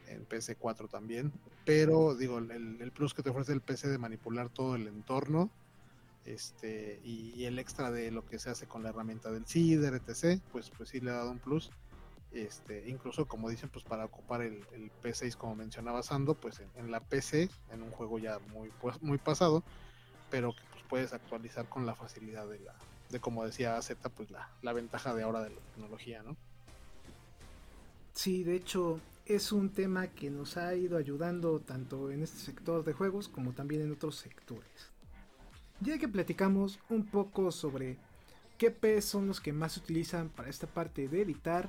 en PC4 también. Pero digo, el, plus que te ofrece el PC de manipular todo el entorno este y, el extra de lo que se hace con la herramienta del CIDER, etc., pues, pues sí le ha dado un plus. Este, incluso como dicen, pues para ocupar el, P6 como mencionaba Sando, pues en, la PC, en un juego ya muy, pues, muy pasado, pero que pues puedes actualizar con la facilidad de la, de como decía Z, pues la, la ventaja de ahora de la tecnología, ¿no? Sí, de hecho, es un tema que nos ha ido ayudando tanto en este sector de juegos como también en otros sectores. Ya que platicamos un poco sobre qué PES son los que más se utilizan para esta parte de editar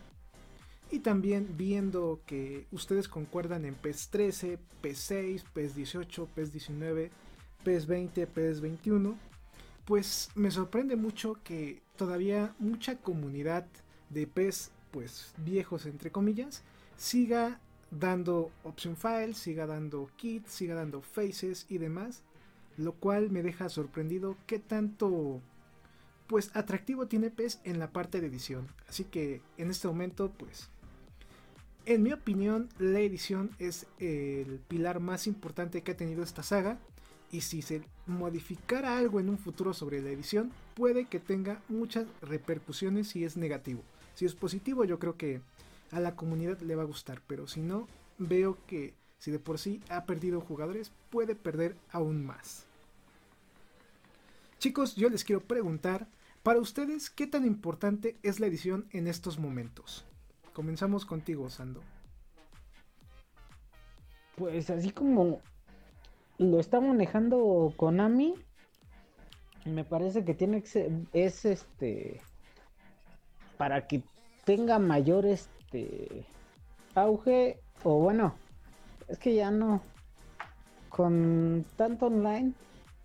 y también viendo que ustedes concuerdan en PES 13, PES 6, PES 18, PES 19, PES 20, PES 21, pues me sorprende mucho que todavía mucha comunidad de PES pues viejos entre comillas siga dando option files, siga dando kits, siga dando faces y demás, lo cual me deja sorprendido qué tanto pues atractivo tiene PES en la parte de edición. Así que en este momento pues en mi opinión la edición es el pilar más importante que ha tenido esta saga y si se modificara algo en un futuro sobre la edición puede que tenga muchas repercusiones si es negativo. Si es positivo yo creo que a la comunidad le va a gustar, pero si no, veo que si de por sí ha perdido jugadores, puede perder aún más. Chicos, yo les quiero preguntar, para ustedes, ¿qué tan importante es la edición en estos momentos? Comenzamos contigo, Sando. Pues así como lo está manejando Konami, me parece que tiene que ser, es este para que tenga mayores este, auge, o bueno, es que ya no, con tanto online,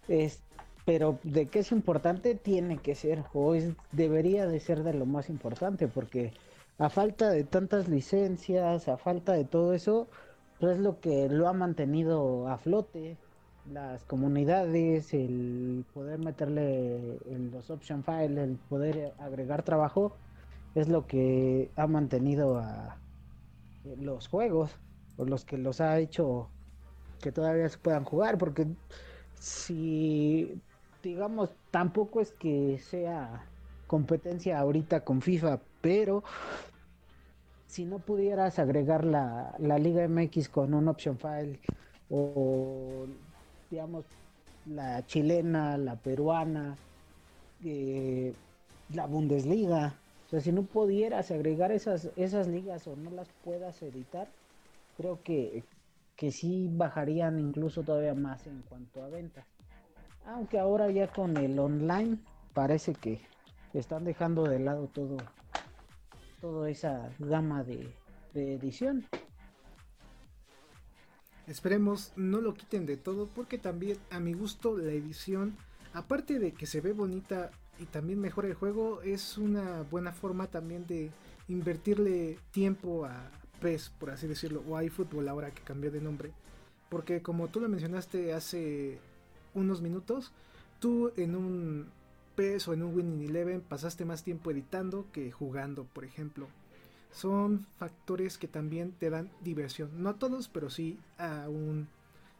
es, pero de qué es importante tiene que ser, o es, debería de ser de lo más importante, porque a falta de tantas licencias, a falta de todo eso, pues es lo que lo ha mantenido a flote las comunidades, el poder meterle en los option files, el poder agregar trabajo, es lo que ha mantenido a los juegos, o los que los ha hecho que todavía se puedan jugar, porque si, digamos, tampoco es que sea competencia ahorita con FIFA, pero si no pudieras agregar la, la Liga MX con un option file o digamos la chilena, la peruana, eh, la Bundesliga, o sea, si no pudieras agregar esas, esas ligas o no las puedas editar, creo que, que sí bajarían incluso todavía más en cuanto a ventas. Aunque ahora ya con el online parece que están dejando de lado todo toda esa gama de, edición. Esperemos no lo quiten de todo porque también a mi gusto la edición, aparte de que se ve bonita y también mejora el juego, es una buena forma también de invertirle tiempo a PES, por así decirlo, o a eFootball ahora que cambió de nombre. Porque como tú lo mencionaste hace unos minutos, tú en un o en un Winning Eleven pasaste más tiempo editando que jugando, por ejemplo. Son factores que también te dan diversión. No a todos, pero sí a un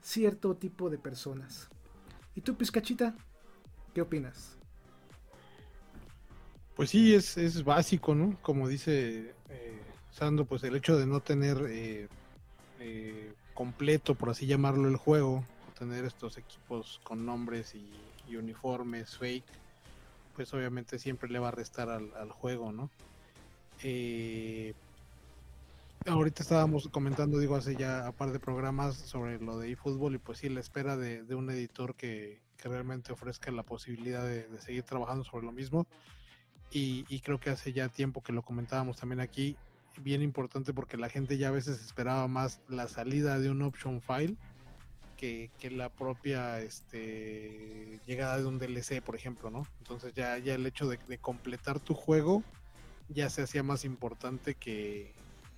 cierto tipo de personas. ¿Y tú, Pizcachita? ¿Qué opinas? Pues sí, es, es básico, ¿no? Como dice eh, Sando, pues el hecho de no tener eh, eh, completo, por así llamarlo, el juego, tener estos equipos con nombres y uniformes fake, pues obviamente siempre le va a restar al, juego, ¿no? Eh, ahorita estábamos comentando, digo, hace ya un par de programas sobre lo de eFootball y pues sí, la espera de, un editor que, realmente ofrezca la posibilidad de, seguir trabajando sobre lo mismo. Y, creo que hace ya tiempo que lo comentábamos también aquí, bien importante porque la gente ya a veces esperaba más la salida de un option file que, la propia este, llegada de un DLC, por ejemplo, ¿no? Entonces ya, ya el hecho de, completar tu juego ya se hacía más importante que,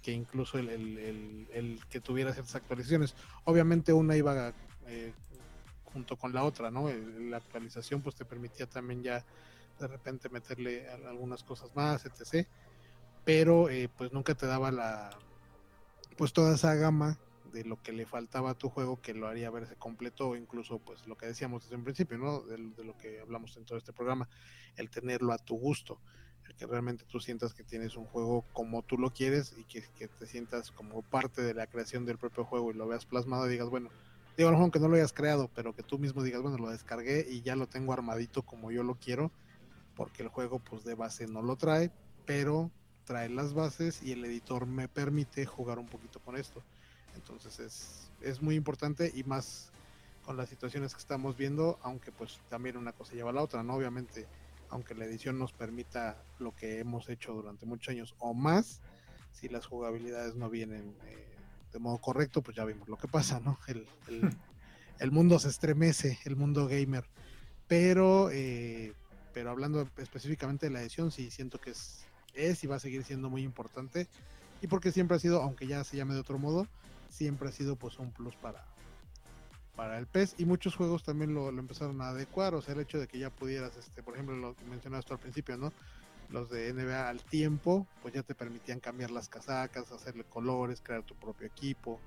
incluso el, que tuviera ciertas actualizaciones. Obviamente una iba eh, junto con la otra, ¿no? la actualización pues te permitía también ya de repente meterle algunas cosas más, etc. Pero eh, pues nunca te daba la pues toda esa gama de lo que le faltaba a tu juego que lo haría verse completo o incluso pues lo que decíamos desde un principio, ¿no? De, lo que hablamos en todo este programa, el tenerlo a tu gusto, el que realmente tú sientas que tienes un juego como tú lo quieres y que, te sientas como parte de la creación del propio juego y lo veas plasmado y digas, bueno, digo, a lo mejor que no lo hayas creado, pero que tú mismo digas, bueno, lo descargué y ya lo tengo armadito como yo lo quiero, porque el juego pues de base no lo trae, pero trae las bases y el editor me permite jugar un poquito con esto. Entonces es, es muy importante y más con las situaciones que estamos viendo, aunque pues también una cosa lleva a la otra, ¿no? Obviamente, aunque la edición nos permita lo que hemos hecho durante muchos años o más, si las jugabilidades no vienen eh, de modo correcto, pues ya vimos lo que pasa, ¿no? El, el, (laughs) mundo se estremece, el mundo gamer. Pero, eh, pero hablando específicamente de la edición, sí siento que es, es y va a seguir siendo muy importante. Y porque siempre ha sido, aunque ya se llame de otro modo, siempre ha sido pues un plus para, para el PES y muchos juegos también lo, empezaron a adecuar, o sea, el hecho de que ya pudieras, este, por ejemplo, lo mencionaste al principio, ¿no? Los de NBA al tiempo, pues ya te permitían cambiar las casacas, hacerle colores, crear tu propio equipo.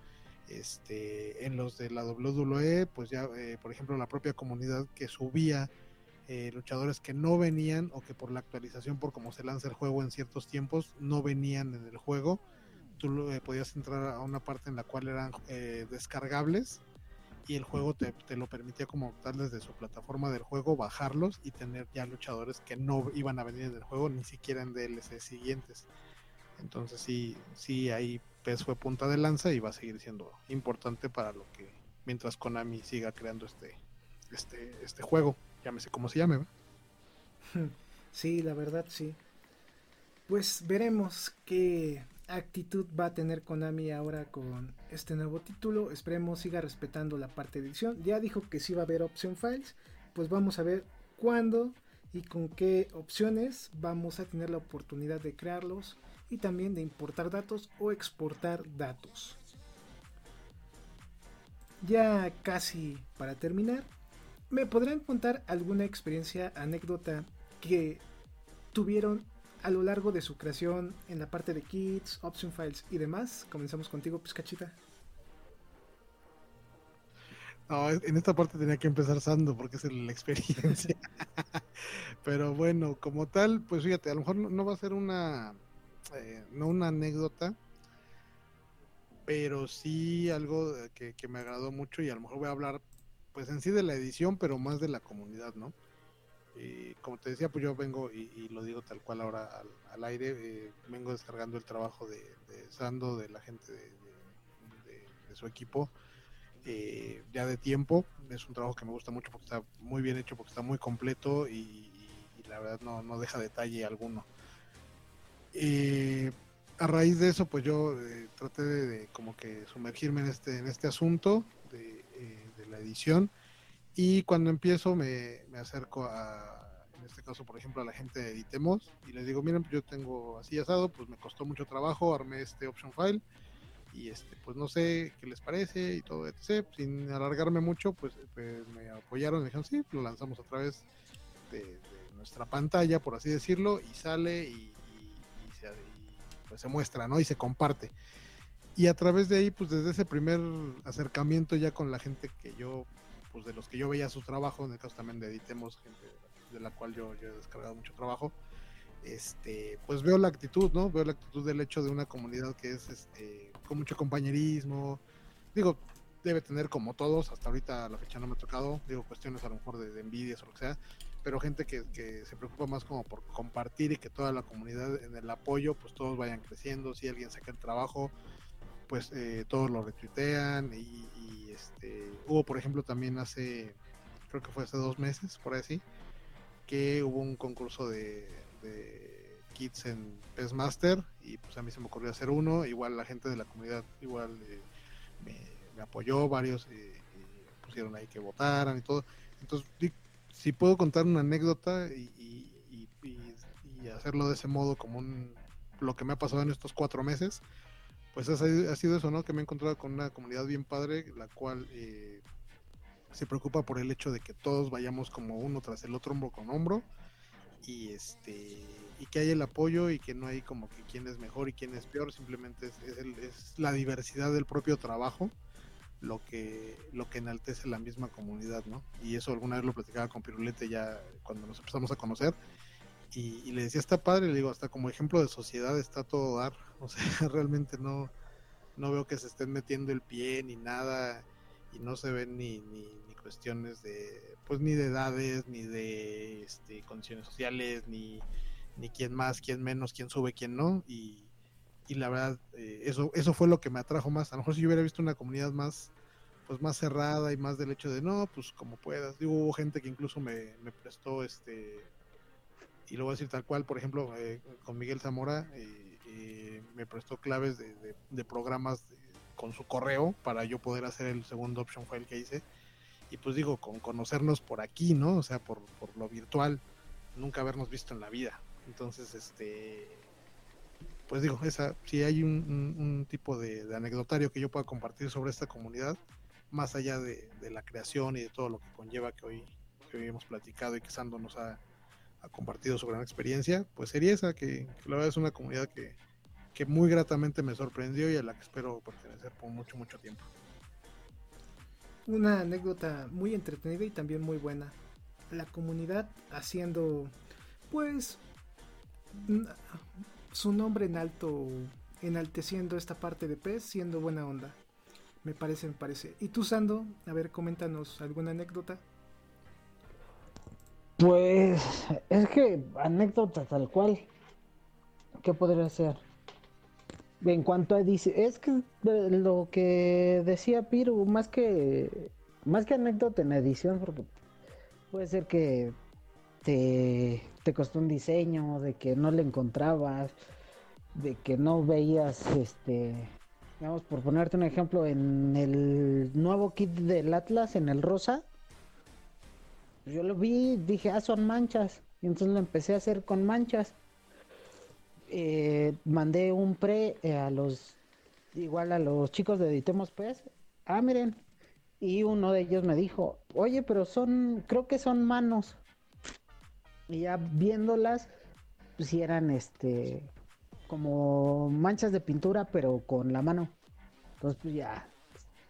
Este, en los de la WWE, pues ya, eh, por ejemplo, la propia comunidad que subía eh, luchadores que no venían o que por la actualización, por cómo se lanza el juego en ciertos tiempos, no venían en el juego tú eh, podías entrar a una parte en la cual eran eh, descargables y el juego te, lo permitía como tal desde su plataforma del juego bajarlos y tener ya luchadores que no iban a venir en el juego ni siquiera en DLC siguientes. Entonces sí, sí ahí PES fue punta de lanza y va a seguir siendo importante para lo que mientras Konami siga creando este este este juego, llámese como se llame. (laughs) Sí, la verdad sí. Pues veremos qué actitud va a tener Konami ahora con este nuevo título. Esperemos siga respetando la parte de edición. Ya dijo que sí va a haber option files. Pues vamos a ver cuándo y con qué opciones vamos a tener la oportunidad de crearlos y también de importar datos o exportar datos. Ya casi para terminar, ¿me podrán contar alguna experiencia, anécdota que tuvieron a lo largo de su creación en la parte de kits, option files y demás. Comenzamos contigo, Piscachita. No, en esta parte tenía que empezar Sando porque es la experiencia. (laughs) Pero bueno, como tal, pues fíjate, a lo mejor no, va a ser una, eh, no una anécdota, pero sí algo que, que, me agradó mucho y a lo mejor voy a hablar pues en sí de la edición, pero más de la comunidad, ¿no? Y como te decía, pues yo vengo, y, lo digo tal cual ahora al, aire, eh, vengo descargando el trabajo de, Sando, de la gente de, su equipo, eh, ya de tiempo. Es un trabajo que me gusta mucho porque está muy bien hecho, porque está muy completo y, la verdad no, no, deja detalle alguno. Eh, a raíz de eso, pues yo traté de, como que sumergirme en este, en este asunto de la edición y cuando empiezo me, me, acerco a, en este caso, por ejemplo, a la gente de Editemos y les digo, miren, yo tengo así asado, pues me costó mucho trabajo, armé este option file y este, pues no sé qué les parece y todo, etc. Sin alargarme mucho, pues, pues me apoyaron, me dijeron, sí, lo lanzamos a través de, nuestra pantalla, por así decirlo, y sale y, se, pues se muestra, ¿no? Y se comparte. Y a través de ahí, pues desde ese primer acercamiento ya con la gente que yo pues de los que yo veía sus trabajos, en el caso también de Editemos, gente de la cual yo, he descargado mucho trabajo, este, pues veo la actitud, ¿no? Veo la actitud del hecho de una comunidad que es este, con mucho compañerismo. Digo, debe tener como todos, hasta ahorita la fecha no me ha tocado, digo, cuestiones a lo mejor de, envidias o lo que sea, pero gente que, que, se preocupa más como por compartir y que toda la comunidad en el apoyo, pues todos vayan creciendo, si alguien saca el trabajo, pues eh, todos lo retuitean y, este hubo por ejemplo también hace creo que fue hace dos meses por así que hubo un concurso de, kits en PES Master y pues a mí se me ocurrió hacer uno. Igual la gente de la comunidad igual eh, me, apoyó varios eh, pusieron ahí que votaran y todo. Entonces si puedo contar una anécdota y, y hacerlo de ese modo como un, lo que me ha pasado en estos cuatro meses pues ha sido eso, ¿no? Que me he encontrado con una comunidad bien padre, la cual eh, se preocupa por el hecho de que todos vayamos como uno tras el otro, hombro con hombro, y este y que haya el apoyo y que no hay como que quién es mejor y quién es peor, simplemente es, la diversidad del propio trabajo lo que lo que enaltece la misma comunidad, ¿no? Y eso alguna vez lo platicaba con Pirulete ya cuando nos empezamos a conocer y, le decía, está padre, le digo, hasta como ejemplo de sociedad está todo dar, (laughs) o sea, realmente no, no veo que se estén metiendo el pie ni nada, y no se ven ni, ni, cuestiones de, pues ni de edades, ni de este, condiciones sociales, ni, ni quién más, quién menos, quién sube, quién no, y, y la verdad, eh, eso, eso fue lo que me atrajo más, a lo mejor si yo hubiera visto una comunidad más, pues más cerrada y más del hecho de no, pues como puedas. Digo, hubo gente que incluso me, me prestó este y lo voy a decir tal cual, por ejemplo, eh, con Miguel Zamora eh, eh, me prestó claves de, programas con su correo para yo poder hacer el segundo option file que hice. Y pues digo, con conocernos por aquí, ¿no? O sea, por, lo virtual, nunca habernos visto en la vida. Entonces, este, pues digo, esa, si hay un, tipo de, anecdotario que yo pueda compartir sobre esta comunidad, más allá de, la creación y de todo lo que conlleva que hoy, que hoy hemos platicado y que Sando nos ha compartido su gran experiencia, pues sería esa, que, la verdad es una comunidad que, que muy gratamente me sorprendió y a la que espero pertenecer por mucho, mucho tiempo. Una anécdota muy entretenida y también muy buena. La comunidad haciendo, pues, su nombre en alto, enalteciendo esta parte de pez, siendo buena onda. Me parece, me parece. ¿Y tú, Sando? A ver, coméntanos alguna anécdota. Pues es que anécdota tal cual. ¿Qué podría ser? En cuanto a dice, es que lo que decía Piru, más que más que anécdota en edición, porque puede ser que te, te costó un diseño, de que no le encontrabas, de que no veías este digamos por ponerte un ejemplo en el nuevo kit del Atlas en el rosa yo lo vi, dije, ah, son manchas. Y entonces lo empecé a hacer con manchas. Eh, mandé un pre eh, a los, igual a los chicos de Editemos Pues. Ah, miren. Y uno de ellos me dijo, oye, pero son, creo que son manos. Y ya viéndolas, pues si eran este, como manchas de pintura, pero con la mano. Entonces, pues ya,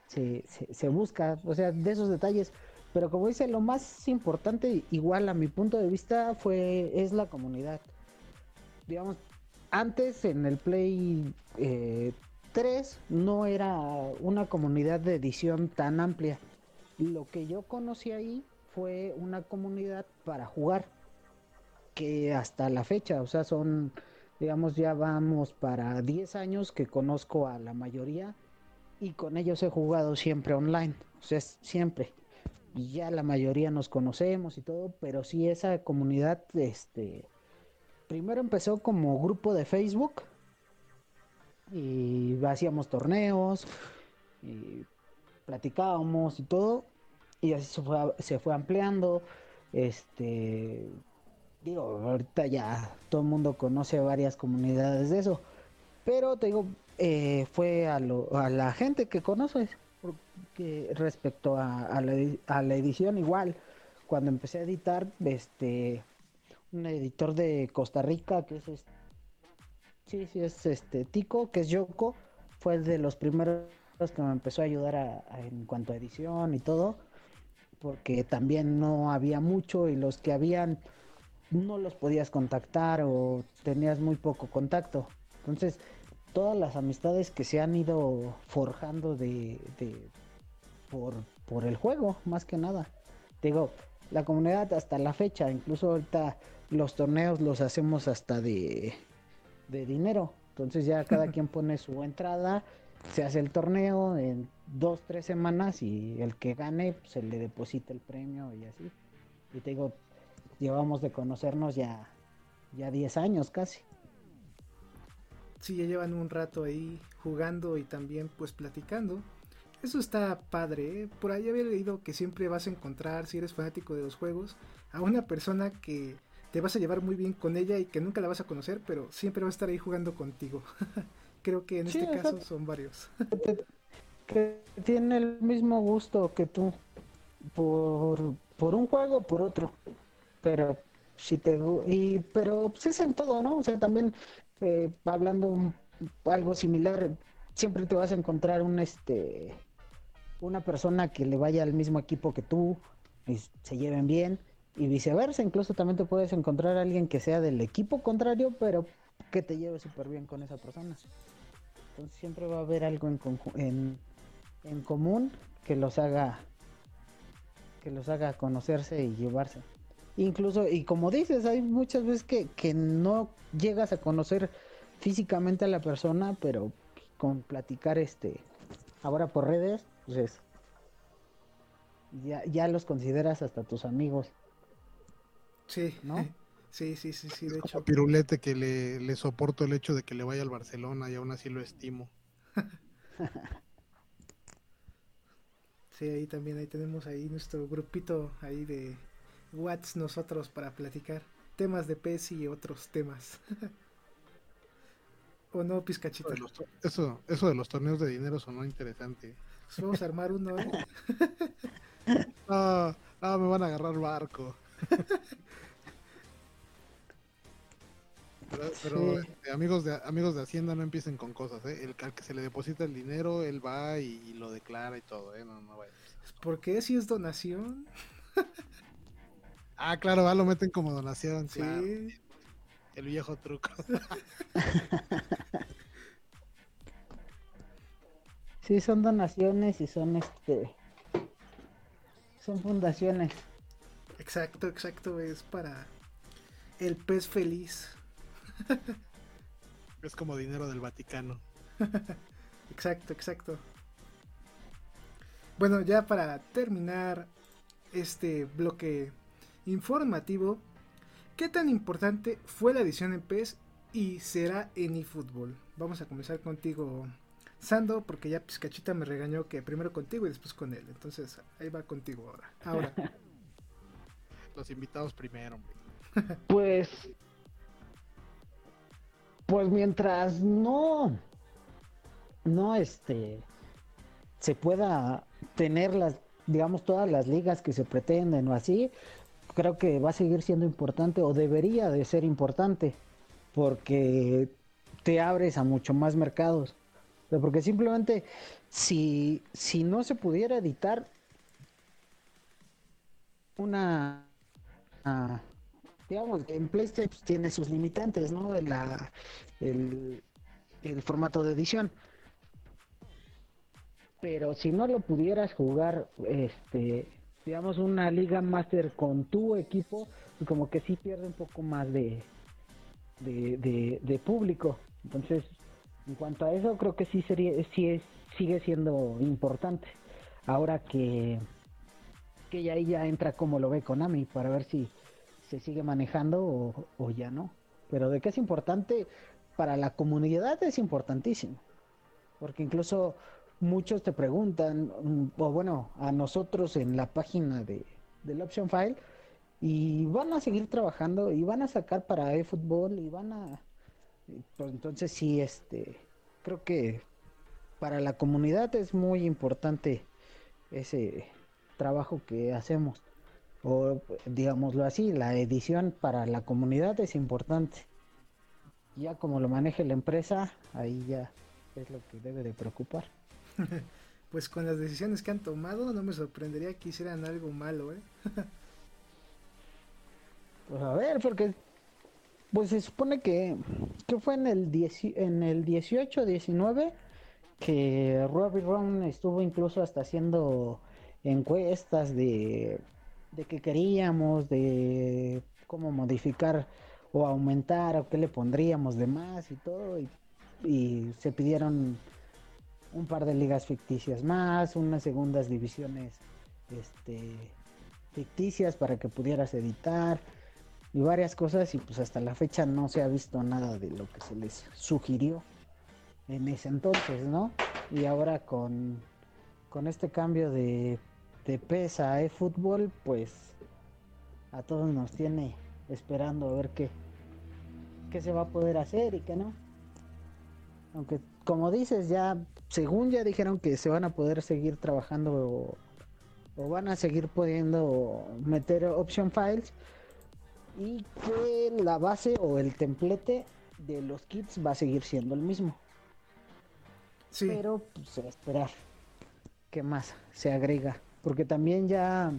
se, se, busca, o sea, de esos detalles. Pero como dice, lo más importante, igual a mi punto de vista, fue es la comunidad. Digamos, antes en el Play 3 eh, no era una comunidad de edición tan amplia. Lo que yo conocí ahí fue una comunidad para jugar, que hasta la fecha, o sea, son, digamos, ya vamos para 10 años que conozco a la mayoría y con ellos he jugado siempre online, o sea, siempre. Y ya la mayoría nos conocemos y todo, pero sí esa comunidad, este, primero empezó como grupo de Facebook y hacíamos torneos y platicábamos y todo y así se fue, se fue ampliando este digo ahorita ya todo el mundo conoce varias comunidades de eso pero te digo eh, fue a, lo, a la gente que conoces porque respecto a, la, a la edición igual cuando empecé a editar este un editor de Costa Rica que es este, sí, sí es este Tico, que es Yoko, fue de los primeros que me empezó a ayudar en cuanto a edición y todo, porque también no había mucho y los que habían no los podías contactar o tenías muy poco contacto. Entonces, todas las amistades que se han ido forjando de por, por el juego, más que nada. Digo, la comunidad hasta la fecha, incluso ahorita los torneos los hacemos hasta de, de dinero. Entonces ya cada quien pone su entrada, se hace el torneo en dos, tres semanas y el que gane pues, se le deposita el premio y así. Y te digo, llevamos de conocernos ya, ya 10 años casi. Sí, ya llevan un rato ahí jugando y también pues platicando. Eso está padre. ¿eh? Por ahí había leído que siempre vas a encontrar, si eres fanático de los juegos, a una persona que te vas a llevar muy bien con ella y que nunca la vas a conocer, pero siempre va a estar ahí jugando contigo. (laughs) Creo que en este caso son varios. (laughs) que tiene el mismo gusto que tú por, por un juego por otro. Pero si te y pero pues es en todo, ¿no? O sea, también eh, hablando algo similar, siempre te vas a encontrar un este una persona que le vaya al mismo equipo que tú y se lleven bien y viceversa. Incluso también te puedes encontrar alguien que sea del equipo contrario, pero que te lleve súper bien con esa persona. Entonces siempre va a haber algo en, en, en común que los haga que los haga conocerse y llevarse. Incluso, y como dices, hay muchas veces que, que no llegas a conocer físicamente a la persona, pero con platicar este ahora por redes, pues ya, ya los consideras hasta tus amigos. Sí, ¿no? (laughs) Sí, sí, sí, sí, de hecho. Pirulete que le, le soporto el hecho de que le vaya al Barcelona y aún así lo estimo. (laughs) sí, ahí también, ahí tenemos ahí nuestro grupito ahí de Whats nosotros para platicar temas de PES y otros temas. (laughs) ¿O no, Pizcachita? Eso, eso de los torneos de dinero sonó interesante. Pues vamos a armar uno, ¿eh? (laughs) ah, ah, me van a agarrar barco. (laughs) Pero, este, amigos de amigos de Hacienda no empiecen con cosas, ¿eh? El que se le deposita el dinero, él va y, lo declara y todo, ¿eh? No, no ¿Por qué si es donación? (laughs) ah, claro, va, lo meten como donación, sí. El viejo truco. Sí, son donaciones y son este son fundaciones. Exacto, exacto, es para el pez feliz. Es como dinero del Vaticano. (laughs) exacto, exacto. Bueno, ya para terminar este bloque informativo, ¿qué tan importante fue la edición en PES y será en eFootball? Vamos a comenzar contigo, Sando, porque ya Pizcachita me regañó que primero contigo y después con él. Entonces, ahí va contigo ahora. Ahora. (laughs) Los invitados primero, (laughs) Pues. Pues mientras no. No, este. Se pueda tener las. Digamos, todas las ligas que se pretenden o así. Creo que va a seguir siendo importante o debería de ser importante. Porque te abres a mucho más mercados. Porque simplemente si, si no se pudiera editar una... Uh, digamos, en PlayStation tiene sus limitantes, ¿no? La, el, formato de edición. Pero si no lo pudieras jugar, este, digamos, una liga master con tu equipo, como que sí pierde un poco más de, de, de, público. Entonces, en cuanto a eso, creo que sí sería, sí es, sigue siendo importante. Ahora que, que ya ahí ya entra como lo ve Konami para ver si se sigue manejando o, ya no. Pero de qué es importante, para la comunidad es importantísimo. Porque incluso muchos te preguntan, mm, o bueno, a nosotros en la página de, del Option File, y van a seguir trabajando y van a sacar para eFootball y van a... Pues entonces sí, este, creo que para la comunidad es muy importante ese trabajo que hacemos. O digámoslo así, la edición para la comunidad es importante. Ya como lo maneje la empresa, ahí ya es lo que debe de preocupar. (laughs) pues con las decisiones que han tomado, no me sorprendería que hicieran algo malo, ¿eh? (laughs) pues a ver, porque pues se supone que, que fue en el, en el 18-19 que Robbie Ron estuvo incluso hasta haciendo encuestas de, de qué queríamos, de cómo modificar o aumentar o qué le pondríamos de más y todo. Y, se pidieron un par de ligas ficticias más, unas segundas divisiones este, ficticias para que pudieras editar y varias cosas y pues hasta la fecha no se ha visto nada de lo que se les sugirió en ese entonces, ¿no? Y ahora con, con este cambio de, de PES a eFootball, pues a todos nos tiene esperando a ver qué, qué se va a poder hacer y qué no. Aunque, como dices, ya, según ya dijeron que se van a poder seguir trabajando o, van a seguir pudiendo meter option files y que la base o el templete de los kits va a seguir siendo el mismo. Sí. Pero, pues, a esperar qué más se agrega. Porque también ya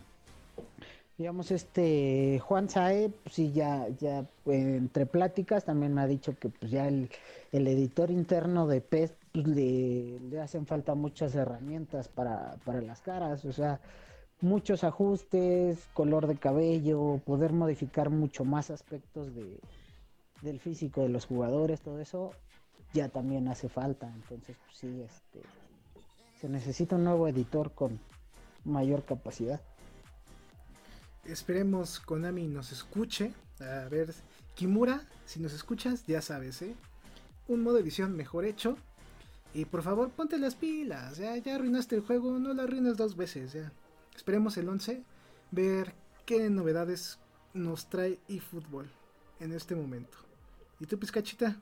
digamos, este Juan Sae, pues sí, ya, ya entre pláticas también me ha dicho que pues ya el, editor interno de PES pues, le, hacen falta muchas herramientas para, para las caras, o sea, muchos ajustes, color de cabello, poder modificar mucho más aspectos de, del físico de los jugadores, todo eso ya también hace falta, entonces pues sí, este, se necesita un nuevo editor con mayor capacidad. Esperemos Konami nos escuche. A ver, Kimura, si nos escuchas, ya sabes, ¿eh? Un modo edición mejor hecho. Y por favor, ponte las pilas. Ya, ya arruinaste el juego, no lo arruines dos veces. Ya. Esperemos el 11 ver qué novedades nos trae eFootball en este momento. ¿Y tú, Pizcachita?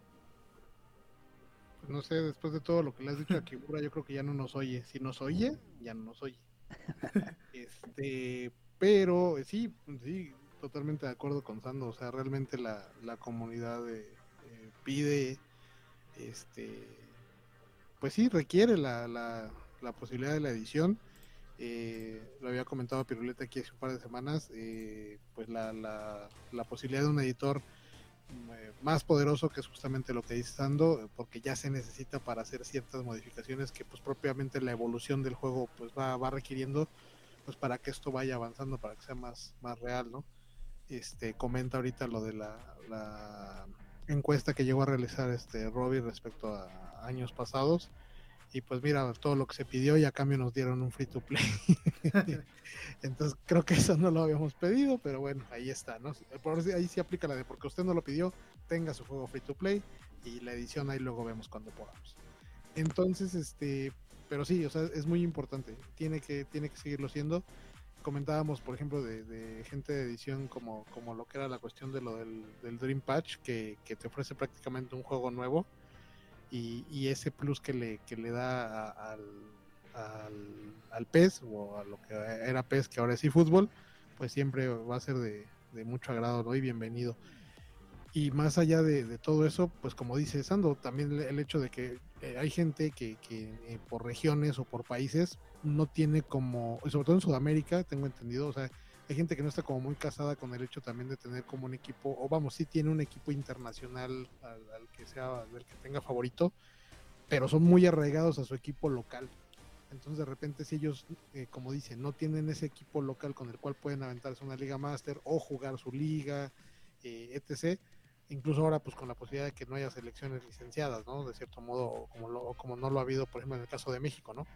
Pues no sé, después de todo lo que le has dicho a Kimura, yo creo que ya no nos oye. Si nos oye, ya no nos oye. (laughs) este, pero eh, sí, sí, totalmente de acuerdo con Sando. O sea, realmente la, la comunidad eh, eh, pide, este, pues sí, requiere la, la, la posibilidad de la edición. Lo había comentado Piruleta aquí hace un par de semanas, pues la, la, la, posibilidad de un editor más poderoso que es justamente lo que dice Sando, porque ya se necesita para hacer ciertas modificaciones que pues propiamente la evolución del juego pues va, va requiriendo pues para que esto vaya avanzando, para que sea más, más real, ¿no? Este, comenta ahorita lo de la, la encuesta que llegó a realizar este Robbie respecto a años pasados. Y pues mira, todo lo que se pidió y a cambio nos dieron un free to play. (laughs) Entonces creo que eso no lo habíamos pedido, pero bueno, ahí está, ¿no? Por ahí sí aplica la de porque usted no lo pidió, tenga su juego free to play y la edición ahí luego vemos cuando podamos. Entonces, este, pero sí, o sea, es muy importante, tiene que, tiene que seguirlo siendo. Comentábamos, por ejemplo, de, gente de edición como, como lo que era la cuestión de lo del, Dream Patch, que, te ofrece prácticamente un juego nuevo y, ese plus que le, que le da al, al, PES o a lo que era PES, que ahora es eFootball, pues siempre va a ser de, mucho agrado y bienvenido. Y más allá de, todo eso, pues como dice Sando, también el hecho de que eh, hay gente que, que eh, por regiones o por países no tiene como, sobre todo en Sudamérica, tengo entendido, o sea, hay gente que no está como muy casada con el hecho también de tener como un equipo, o vamos, sí tiene un equipo internacional al, que sea, al que tenga favorito, pero son muy arraigados a su equipo local. Entonces de repente si ellos, eh, como dicen, no tienen ese equipo local con el cual pueden aventarse una liga máster o jugar su liga, eh, etc. Incluso ahora pues con la posibilidad de que no haya selecciones licenciadas, ¿no? De cierto modo, como, como no lo ha habido, por ejemplo, en el caso de México, ¿no?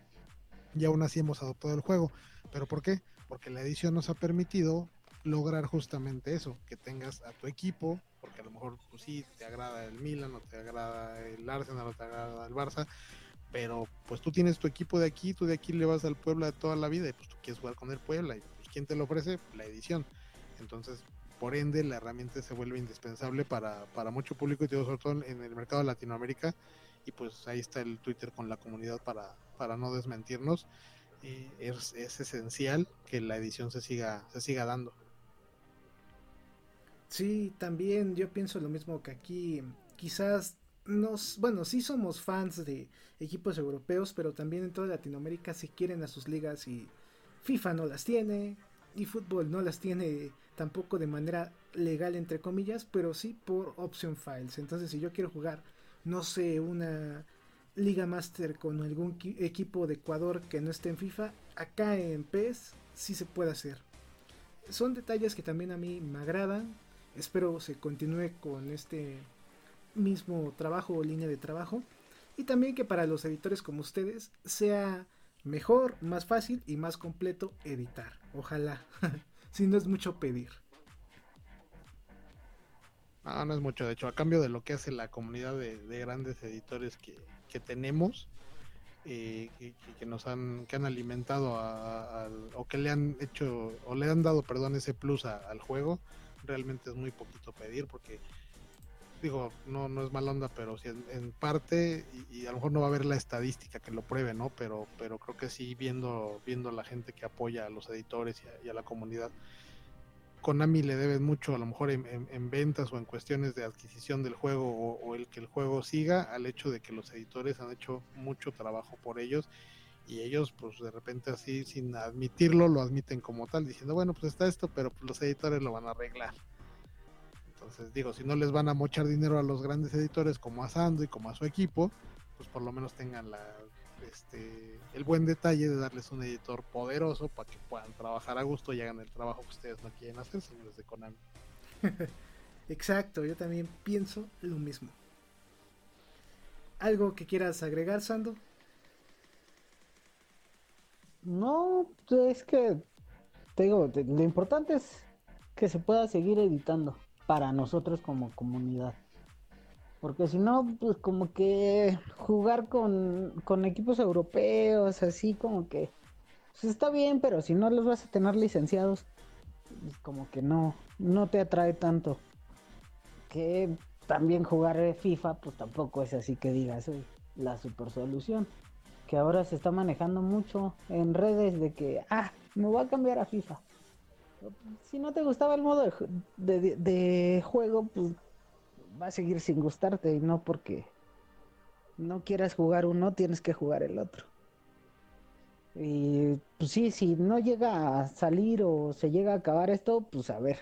Y aún así hemos adoptado el juego. ¿Pero por qué? Porque la edición nos ha permitido lograr justamente eso, que tengas a tu equipo, porque a lo mejor pues sí, te agrada el Milan, o te agrada el Arsenal, o te agrada el Barça, pero pues tú tienes tu equipo de aquí, tú de aquí le vas al Puebla de toda la vida y pues tú quieres jugar con el Puebla y pues ¿quién te lo ofrece? La edición. Entonces, por ende, la herramienta se vuelve indispensable para, para mucho público y sobre todo en el mercado de Latinoamérica y pues ahí está el Twitter con la comunidad para, para no desmentirnos. Es, es, esencial que la edición se siga, se siga dando. Sí, también yo pienso lo mismo que aquí. Quizás nos, bueno, sí somos fans de equipos europeos, pero también en toda Latinoamérica se quieren a sus ligas y FIFA no las tiene y fútbol no las tiene tampoco de manera legal entre comillas, pero sí por option files. Entonces, si yo quiero jugar, no sé, una Liga Master con algún equipo de Ecuador que no esté en FIFA, acá en PES sí se puede hacer. Son detalles que también a mí me agradan. Espero se continúe con este mismo trabajo o línea de trabajo. Y también que para los editores como ustedes sea mejor, más fácil y más completo editar. Ojalá. (laughs) si no es mucho pedir. No, no es mucho. De hecho, a cambio de lo que hace la comunidad de grandes editores que, que tenemos eh, que, nos han que han alimentado o que le han hecho o le han dado perdón ese plus al juego realmente es muy poquito pedir porque digo no no es mal onda pero si en, parte y, a lo mejor no va a haber la estadística que lo pruebe no pero pero creo que sí viendo viendo la gente que apoya a los editores y a la comunidad Konami le debe mucho, a lo mejor en, ventas o en cuestiones de adquisición del juego o, el que el juego siga, al hecho de que los editores han hecho mucho trabajo por ellos y ellos, pues de repente, así sin admitirlo, lo admiten como tal, diciendo, bueno, pues está esto, pero pues, los editores lo van a arreglar. Entonces, digo, si no les van a mochar dinero a los grandes editores como a Sando y como a su equipo, pues por lo menos tengan la este, el buen detalle de darles un editor poderoso para que puedan trabajar a gusto y hagan el trabajo que ustedes no quieren hacer, señores de Konami. (laughs) Exacto, yo también pienso lo mismo. ¿Algo que quieras agregar, Sando? No, es que te digo, lo importante es que se pueda seguir editando para nosotros como comunidad. Porque si no, pues como que jugar con, equipos europeos, así como que pues está bien, pero si no los vas a tener licenciados, pues como que no, no te atrae tanto. Que también jugar FIFA, pues tampoco es así que digas, la super solución. Que ahora se está manejando mucho en redes de que, ah, me voy a cambiar a FIFA. Si no te gustaba el modo de, de juego, pues va a seguir sin gustarte y no porque no quieras jugar uno, tienes que jugar el otro. Y pues sí, si no llega a salir o se llega a acabar esto, pues a ver.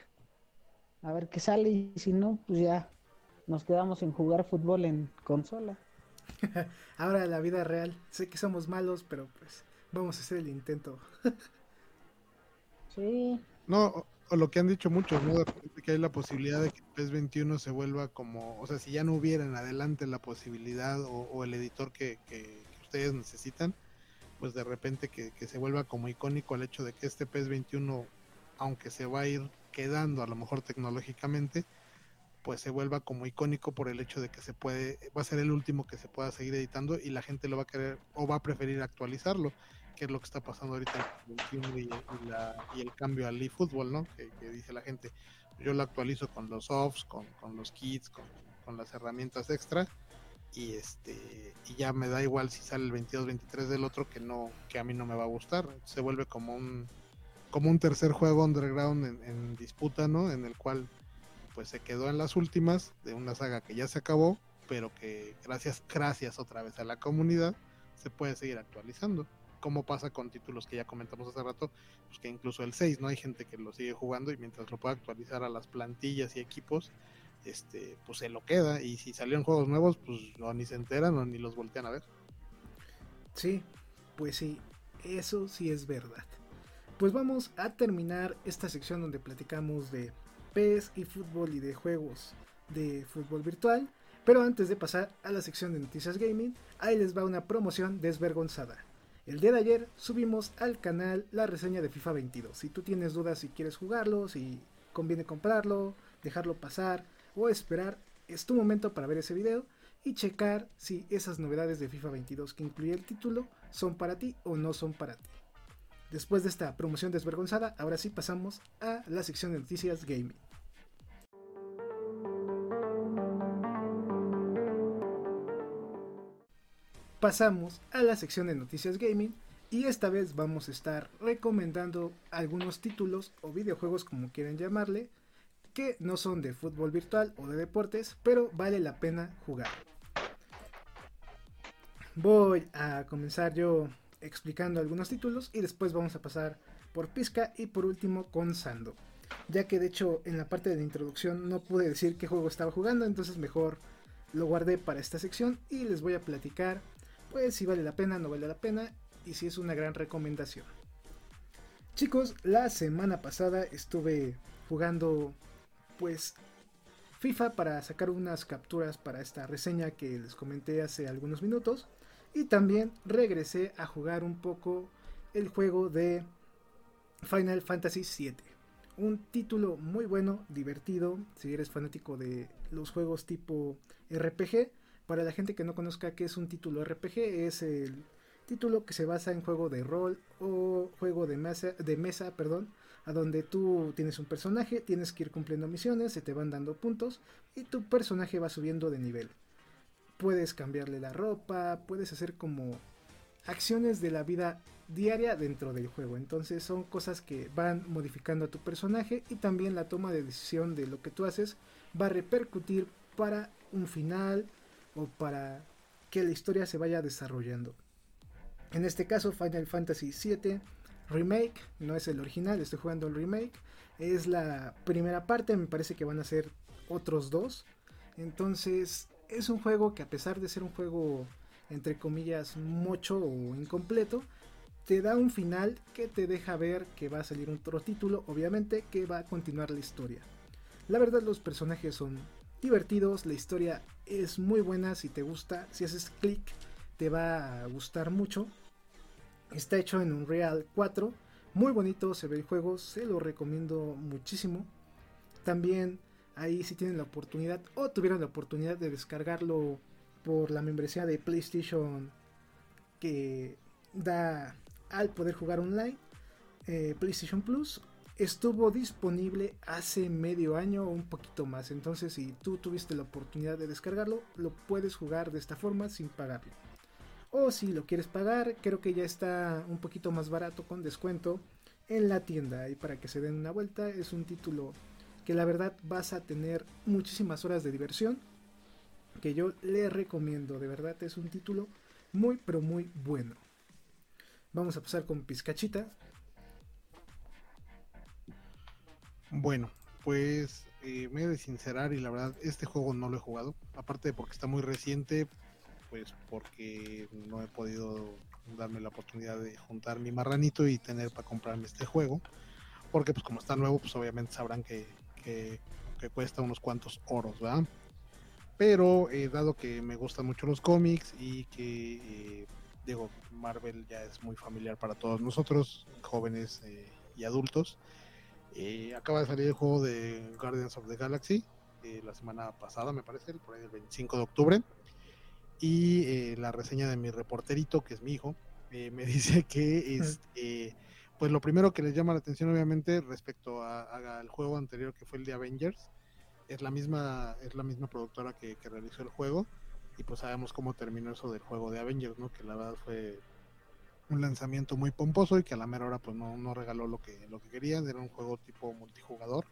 A ver qué sale y si no, pues ya nos quedamos en jugar fútbol en consola. (laughs) Ahora la vida real, sé que somos malos, pero pues vamos a hacer el intento. (laughs) sí. No, o lo que han dicho muchos, ¿no? que hay la posibilidad de que PES 21 se vuelva como, o sea, si ya no hubiera en adelante la posibilidad o, el editor que, ustedes necesitan, pues de repente que, se vuelva como icónico el hecho de que este PES 21, aunque se va a ir quedando a lo mejor tecnológicamente, pues se vuelva como icónico por el hecho de que se puede, va a ser el último que se pueda seguir editando y la gente lo va a querer o va a preferir actualizarlo que es lo que está pasando ahorita y, y, el cambio al eFootball, ¿no? Que, dice la gente, yo lo actualizo con los offs, con, los kits, con, las herramientas extra y este y ya me da igual si sale el 22 23 del otro que no que a mí no me va a gustar se vuelve como un como un tercer juego underground en, disputa no en el cual pues se quedó en las últimas de una saga que ya se acabó, pero que gracias, gracias otra vez a la comunidad se puede seguir actualizando. Como pasa con títulos que ya comentamos hace rato, pues que incluso el 6, ¿no? Hay gente que lo sigue jugando y mientras lo pueda actualizar a las plantillas y equipos, este, pues se lo queda. Y si salieron juegos nuevos, pues no, ni se enteran o ni los voltean a ver. Sí, pues sí, eso sí es verdad. Pues vamos a terminar esta sección donde platicamos de PES y fútbol y de juegos de fútbol virtual. Pero antes de pasar a la sección de noticias gaming, ahí les va una promoción desvergonzada. El día de ayer subimos al canal la reseña de FIFA 22. Si tú tienes dudas si quieres jugarlo, si conviene comprarlo, dejarlo pasar o esperar, es tu momento para ver ese video y checar si esas novedades de FIFA 22 que incluye el título son para ti o no son para ti. Después de esta promoción desvergonzada, ahora sí pasamos a la sección de noticias gaming. Pasamos a la sección de noticias gaming y esta vez vamos a estar recomendando algunos títulos o videojuegos como quieran llamarle que no son de fútbol virtual o de deportes, pero vale la pena jugar. Voy a comenzar yo explicando algunos títulos y después vamos a pasar por Pizca y por último con Sando. Ya que de hecho en la parte de la introducción no pude decir qué juego estaba jugando, entonces mejor lo guardé para esta sección y les voy a platicar pues si vale la pena, no vale la pena y si es una gran recomendación. Chicos, la semana pasada estuve jugando pues FIFA para sacar unas capturas para esta reseña que les comenté hace algunos minutos y también regresé a jugar un poco el juego de Final Fantasy VII. Un título muy bueno, divertido, si eres fanático de los juegos tipo RPG. Para la gente que no conozca qué es un título RPG, es el título que se basa en juego de rol o juego de mesa, de mesa perdón, a donde tú tienes un personaje, tienes que ir cumpliendo misiones, se te van dando puntos y tu personaje va subiendo de nivel puedes cambiarle la ropa, puedes hacer como acciones de la vida diaria dentro del juego. Entonces son cosas que van modificando a tu personaje y también la toma de decisión de lo que tú haces va a repercutir para un final o para que la historia se vaya desarrollando. En este caso Final Fantasy VII Remake, no es el original, estoy jugando el remake. Es la primera parte, me parece que van a ser otros dos. Entonces es un juego que a pesar de ser un juego entre comillas mocho o incompleto, te da un final que te deja ver que va a salir otro título, obviamente que va a continuar la historia. La verdad los personajes son divertidos, la historia es muy buena, si te gusta, si haces clic te va a gustar mucho. Está hecho en Unreal 4, muy bonito se ve el juego, se lo recomiendo muchísimo. También ahí si tienen la oportunidad o tuvieron la oportunidad de descargarlo por la membresía de PlayStation que da al poder jugar online, eh, PlayStation Plus, estuvo disponible hace medio año o un poquito más. Entonces, si tú tuviste la oportunidad de descargarlo, lo puedes jugar de esta forma sin pagarlo. O si lo quieres pagar, creo que ya está un poquito más barato con descuento en la tienda. Y para que se den una vuelta, es un título que la verdad vas a tener muchísimas horas de diversión que yo le recomiendo, de verdad es un título muy pero muy bueno. Vamos a pasar con Pizcachita. Bueno, pues eh, me he de sincerar y la verdad este juego no lo he jugado, aparte de porque está muy reciente, pues porque no he podido darme la oportunidad de juntar mi marranito y tener para comprarme este juego, porque pues como está nuevo, pues obviamente sabrán que que, cuesta unos cuantos oros, ¿verdad? Pero eh, dado que me gustan mucho los cómics y que, eh, digo, Marvel ya es muy familiar para todos nosotros, jóvenes y adultos, acaba de salir el juego de Guardians of the Galaxy la semana pasada, me parece, por ahí el 25 de octubre. Y la reseña de mi reporterito, que es mi hijo, me (laughs) dice que es, pues lo primero que les llama la atención obviamente respecto al juego anterior que fue el de Avengers es la misma es la misma productora que, realizó el juego y pues sabemos cómo terminó eso del juego de Avengers no que la verdad fue un lanzamiento muy pomposo y que a la mera hora pues no, no regaló lo que lo que querían era un juego tipo multijugador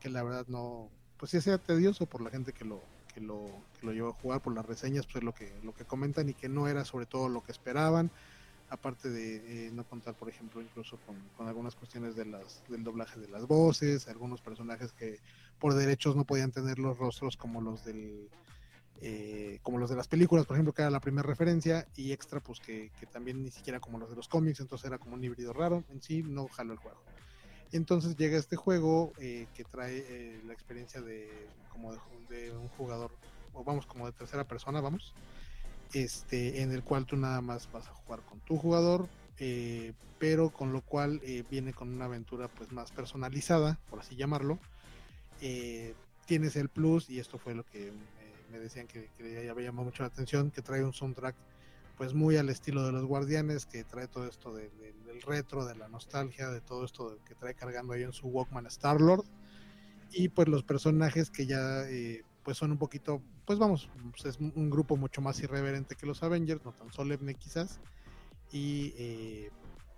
que la verdad no pues sí sea tedioso por la gente que lo, que lo, que lo llevó a jugar, por las reseñas, pues es lo que, lo que comentan y que no era sobre todo lo que esperaban. Aparte de eh, no contar, por ejemplo, incluso con, algunas cuestiones de las, del doblaje de las voces, algunos personajes que por derechos no podían tener los rostros como los del eh, como los de las películas, por ejemplo, que era la primera referencia, y extra, pues que, también ni siquiera como los de los cómics, entonces era como un híbrido raro, en sí no jaló el juego. Entonces llega este juego eh, que trae la experiencia de como de, un jugador, o vamos, como de tercera persona, vamos, este, en el cual tú nada más vas a jugar con tu jugador, eh, pero con lo cual eh, viene con una aventura pues más personalizada, por así llamarlo. Eh, tienes el plus, y esto fue lo que me decían que, que había llamado mucho la atención, que trae un soundtrack pues muy al estilo de los guardianes, que trae todo esto del retro, de la nostalgia, de todo esto que trae cargando ahí en su Walkman Star Lord. Y pues los personajes que ya pues son un poquito, pues vamos, pues es un grupo mucho más irreverente que los Avengers, no tan solemne quizás, y eh,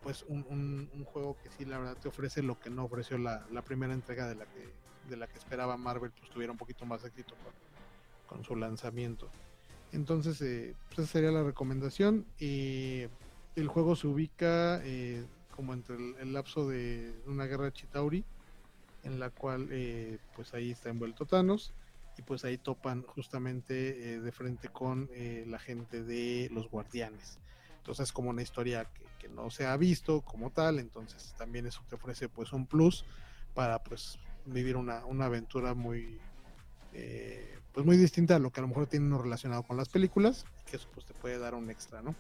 pues un, juego que sí la verdad te ofrece lo que no ofreció la, primera entrega de la que de la que esperaba Marvel, pues tuviera un poquito más éxito con su lanzamiento. Entonces, eh, pues esa sería la recomendación. y el juego se ubica eh, como entre el, lapso de una guerra Chitauri, en la cual pues ahí está envuelto Thanos y pues ahí topan justamente eh, de frente con eh, la gente de los guardianes. Entonces es como una historia que, no se ha visto como tal, entonces también eso te ofrece pues un plus para pues vivir una, una aventura muy eh, pues muy distinta a lo que a lo mejor tiene uno relacionado con las películas, que eso pues te puede dar un extra, ¿no?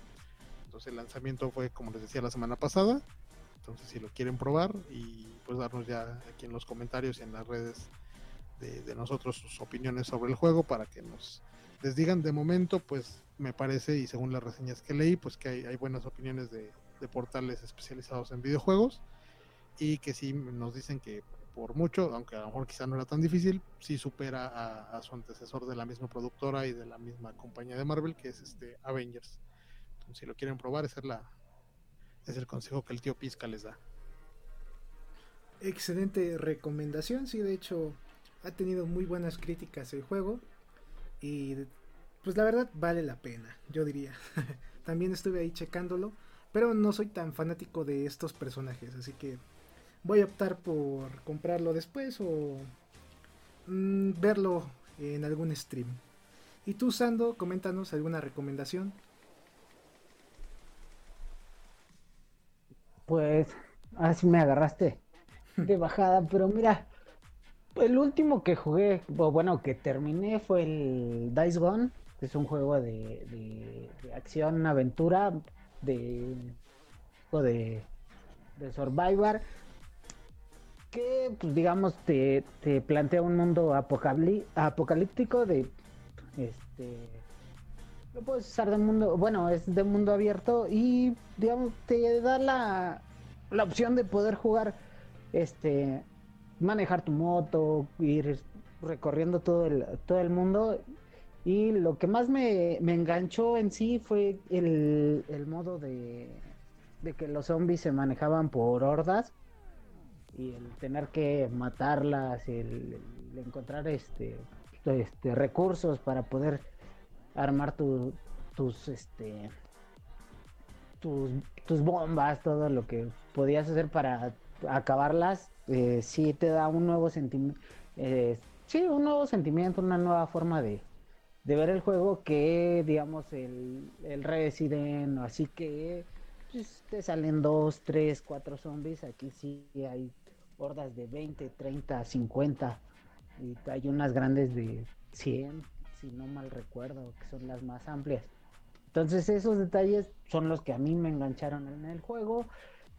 Entonces el lanzamiento fue como les decía la semana pasada, entonces si lo quieren probar y pues darnos ya aquí en los comentarios y en las redes de, nosotros sus opiniones sobre el juego para que nos les digan de momento, pues me parece, y según las reseñas que leí, pues que hay, buenas opiniones de, portales especializados en videojuegos. Y que sí nos dicen que por mucho, aunque a lo mejor quizá no era tan difícil, sí supera a, su antecesor de la misma productora y de la misma compañía de Marvel, que es este Avengers. Si lo quieren probar, ese es, la, es el consejo que el tío Pizca les da. Excelente recomendación, sí, de hecho ha tenido muy buenas críticas el juego y pues la verdad vale la pena, yo diría. (laughs) También estuve ahí checándolo, pero no soy tan fanático de estos personajes, así que voy a optar por comprarlo después o mm, verlo en algún stream. Y tú, Sando, coméntanos alguna recomendación. Pues, así me agarraste (laughs) de bajada, pero mira, el último que jugué, bueno, que terminé fue el Dice Gone, que es un juego de, acción, aventura, de, de, de Survivor, que, pues, digamos, te, plantea un mundo apocalíptico de, este, lo puedes usar de mundo, bueno, es de mundo abierto y, digamos, te da la, la opción de poder jugar, este, manejar tu moto, ir recorriendo todo el, todo el mundo. Y lo que más me, enganchó en sí fue el, modo de, que los zombies se manejaban por hordas y el tener que matarlas, el, encontrar este, este recursos para poder armar tu, tus este tus, tus bombas, todo lo que podías hacer para acabarlas eh, sí te da un nuevo sentimiento, eh, sí, un nuevo sentimiento, una nueva forma de, ver el juego que, digamos, el, el Resident, así que pues, te salen dos, tres, cuatro zombies, aquí sí hay hordas de 20, 30, 50, y hay unas grandes de 100, si no mal recuerdo, que son las más amplias. Entonces esos detalles son los que a mí me engancharon en el juego.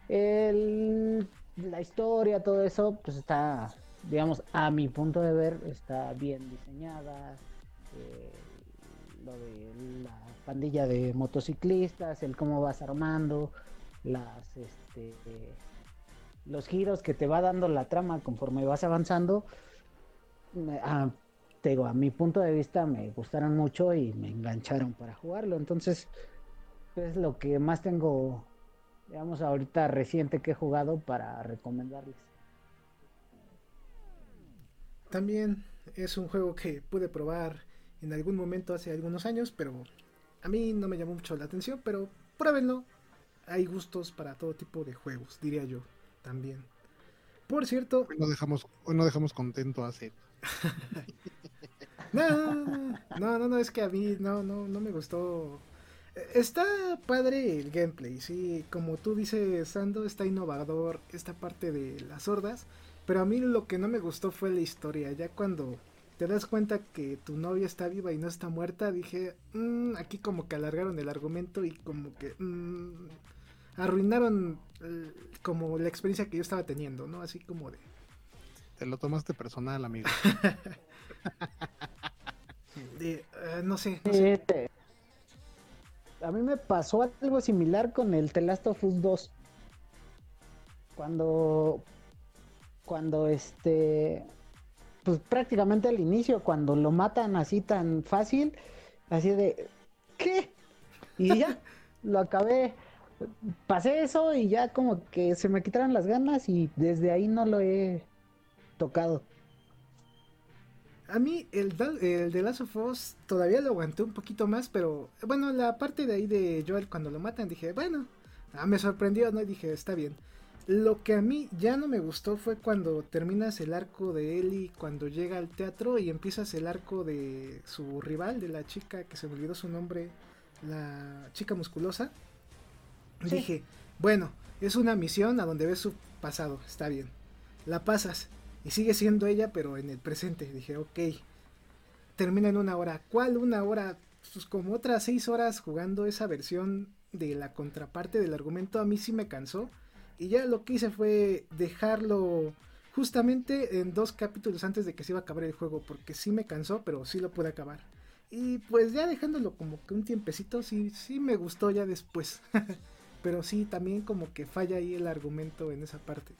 El la historia, todo eso, pues está, digamos, a mi punto de ver, está bien diseñada. Eh, lo de la pandilla de motociclistas, el cómo vas armando, las, este, los giros que te va dando la trama conforme vas avanzando. A, digo, a mi punto de vista me gustaron mucho y me engancharon para jugarlo. Entonces, es lo que más tengo digamos, ahorita reciente que he jugado para recomendarles. También es un juego que pude probar en algún momento hace algunos años, pero a mí no me llamó mucho la atención, pero pruébenlo. Hay gustos para todo tipo de juegos, diría yo, también. Por cierto... Hoy no dejamos, hoy no dejamos contento a Seth. no, no, no, no, es que a mí no, no, no me gustó. Está padre el gameplay, sí, como tú dices, Sando, está innovador esta parte de las hordas, pero a mí lo que no me gustó fue la historia, ya cuando te das cuenta que tu novia está viva y no está muerta, dije, mmm, aquí como que alargaron el argumento y como que mmm, arruinaron eh, como la experiencia que yo estaba teniendo, ¿no? Así como de... Te lo tomaste personal, amigo. (laughs) de, uh, no sé. No sé. Este, a mí me pasó algo similar con el The Last of Us 2. Cuando, cuando este, pues prácticamente al inicio, cuando lo matan así tan fácil, así de, ¿qué? Y ya, lo acabé. Pasé eso y ya como que se me quitaron las ganas y desde ahí no lo he tocado. A mí el, el de Last of Us todavía lo aguanté un poquito más, pero bueno, la parte de ahí de Joel cuando lo matan dije, bueno, ah, me sorprendió, ¿no? Y dije, está bien. Lo que a mí ya no me gustó fue cuando terminas el arco de Ellie, cuando llega al teatro y empiezas el arco de su rival, de la chica que se me olvidó su nombre, la chica musculosa. Sí. Dije, bueno, es una misión a donde ves su pasado, está bien. La pasas y sigue siendo ella, pero en el presente. Dije, ok, termina en una hora. ¿Cuál una hora? Pues como otras seis horas jugando esa versión de la contraparte del argumento, a mí sí me cansó. Y ya lo que hice fue dejarlo justamente en dos capítulos antes de que se iba a acabar el juego, porque sí me cansó, pero sí lo pude acabar. Y pues ya dejándolo como que un tiempecito, sí, sí me gustó ya después. (laughs) pero sí, también como que falla ahí el argumento en esa parte.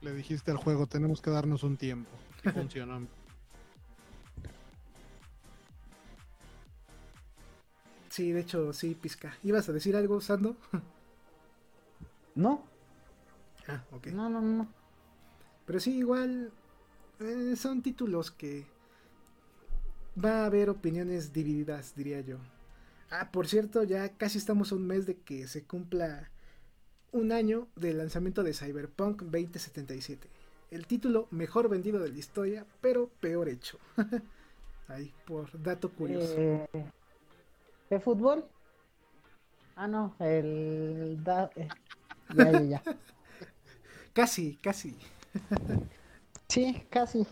Le dijiste al juego, tenemos que darnos un tiempo. Y funcionó. (laughs) Sí, de hecho, sí, pizca. ¿Ibas a decir algo, Sando? (laughs) No. Ah, ok. No, no, no. Pero sí, igual eh, son títulos que va a haber opiniones divididas, diría yo. Ah, por cierto, ya casi estamos a un mes de que se cumpla un año del lanzamiento de Cyberpunk 2077. El título mejor vendido de la historia, pero peor hecho. (laughs) Ahí, por dato curioso. Eh, ¿De fútbol? Ah, no, el... Da... Eh, ya, ya, ya. (laughs) casi, casi. (laughs) sí, casi.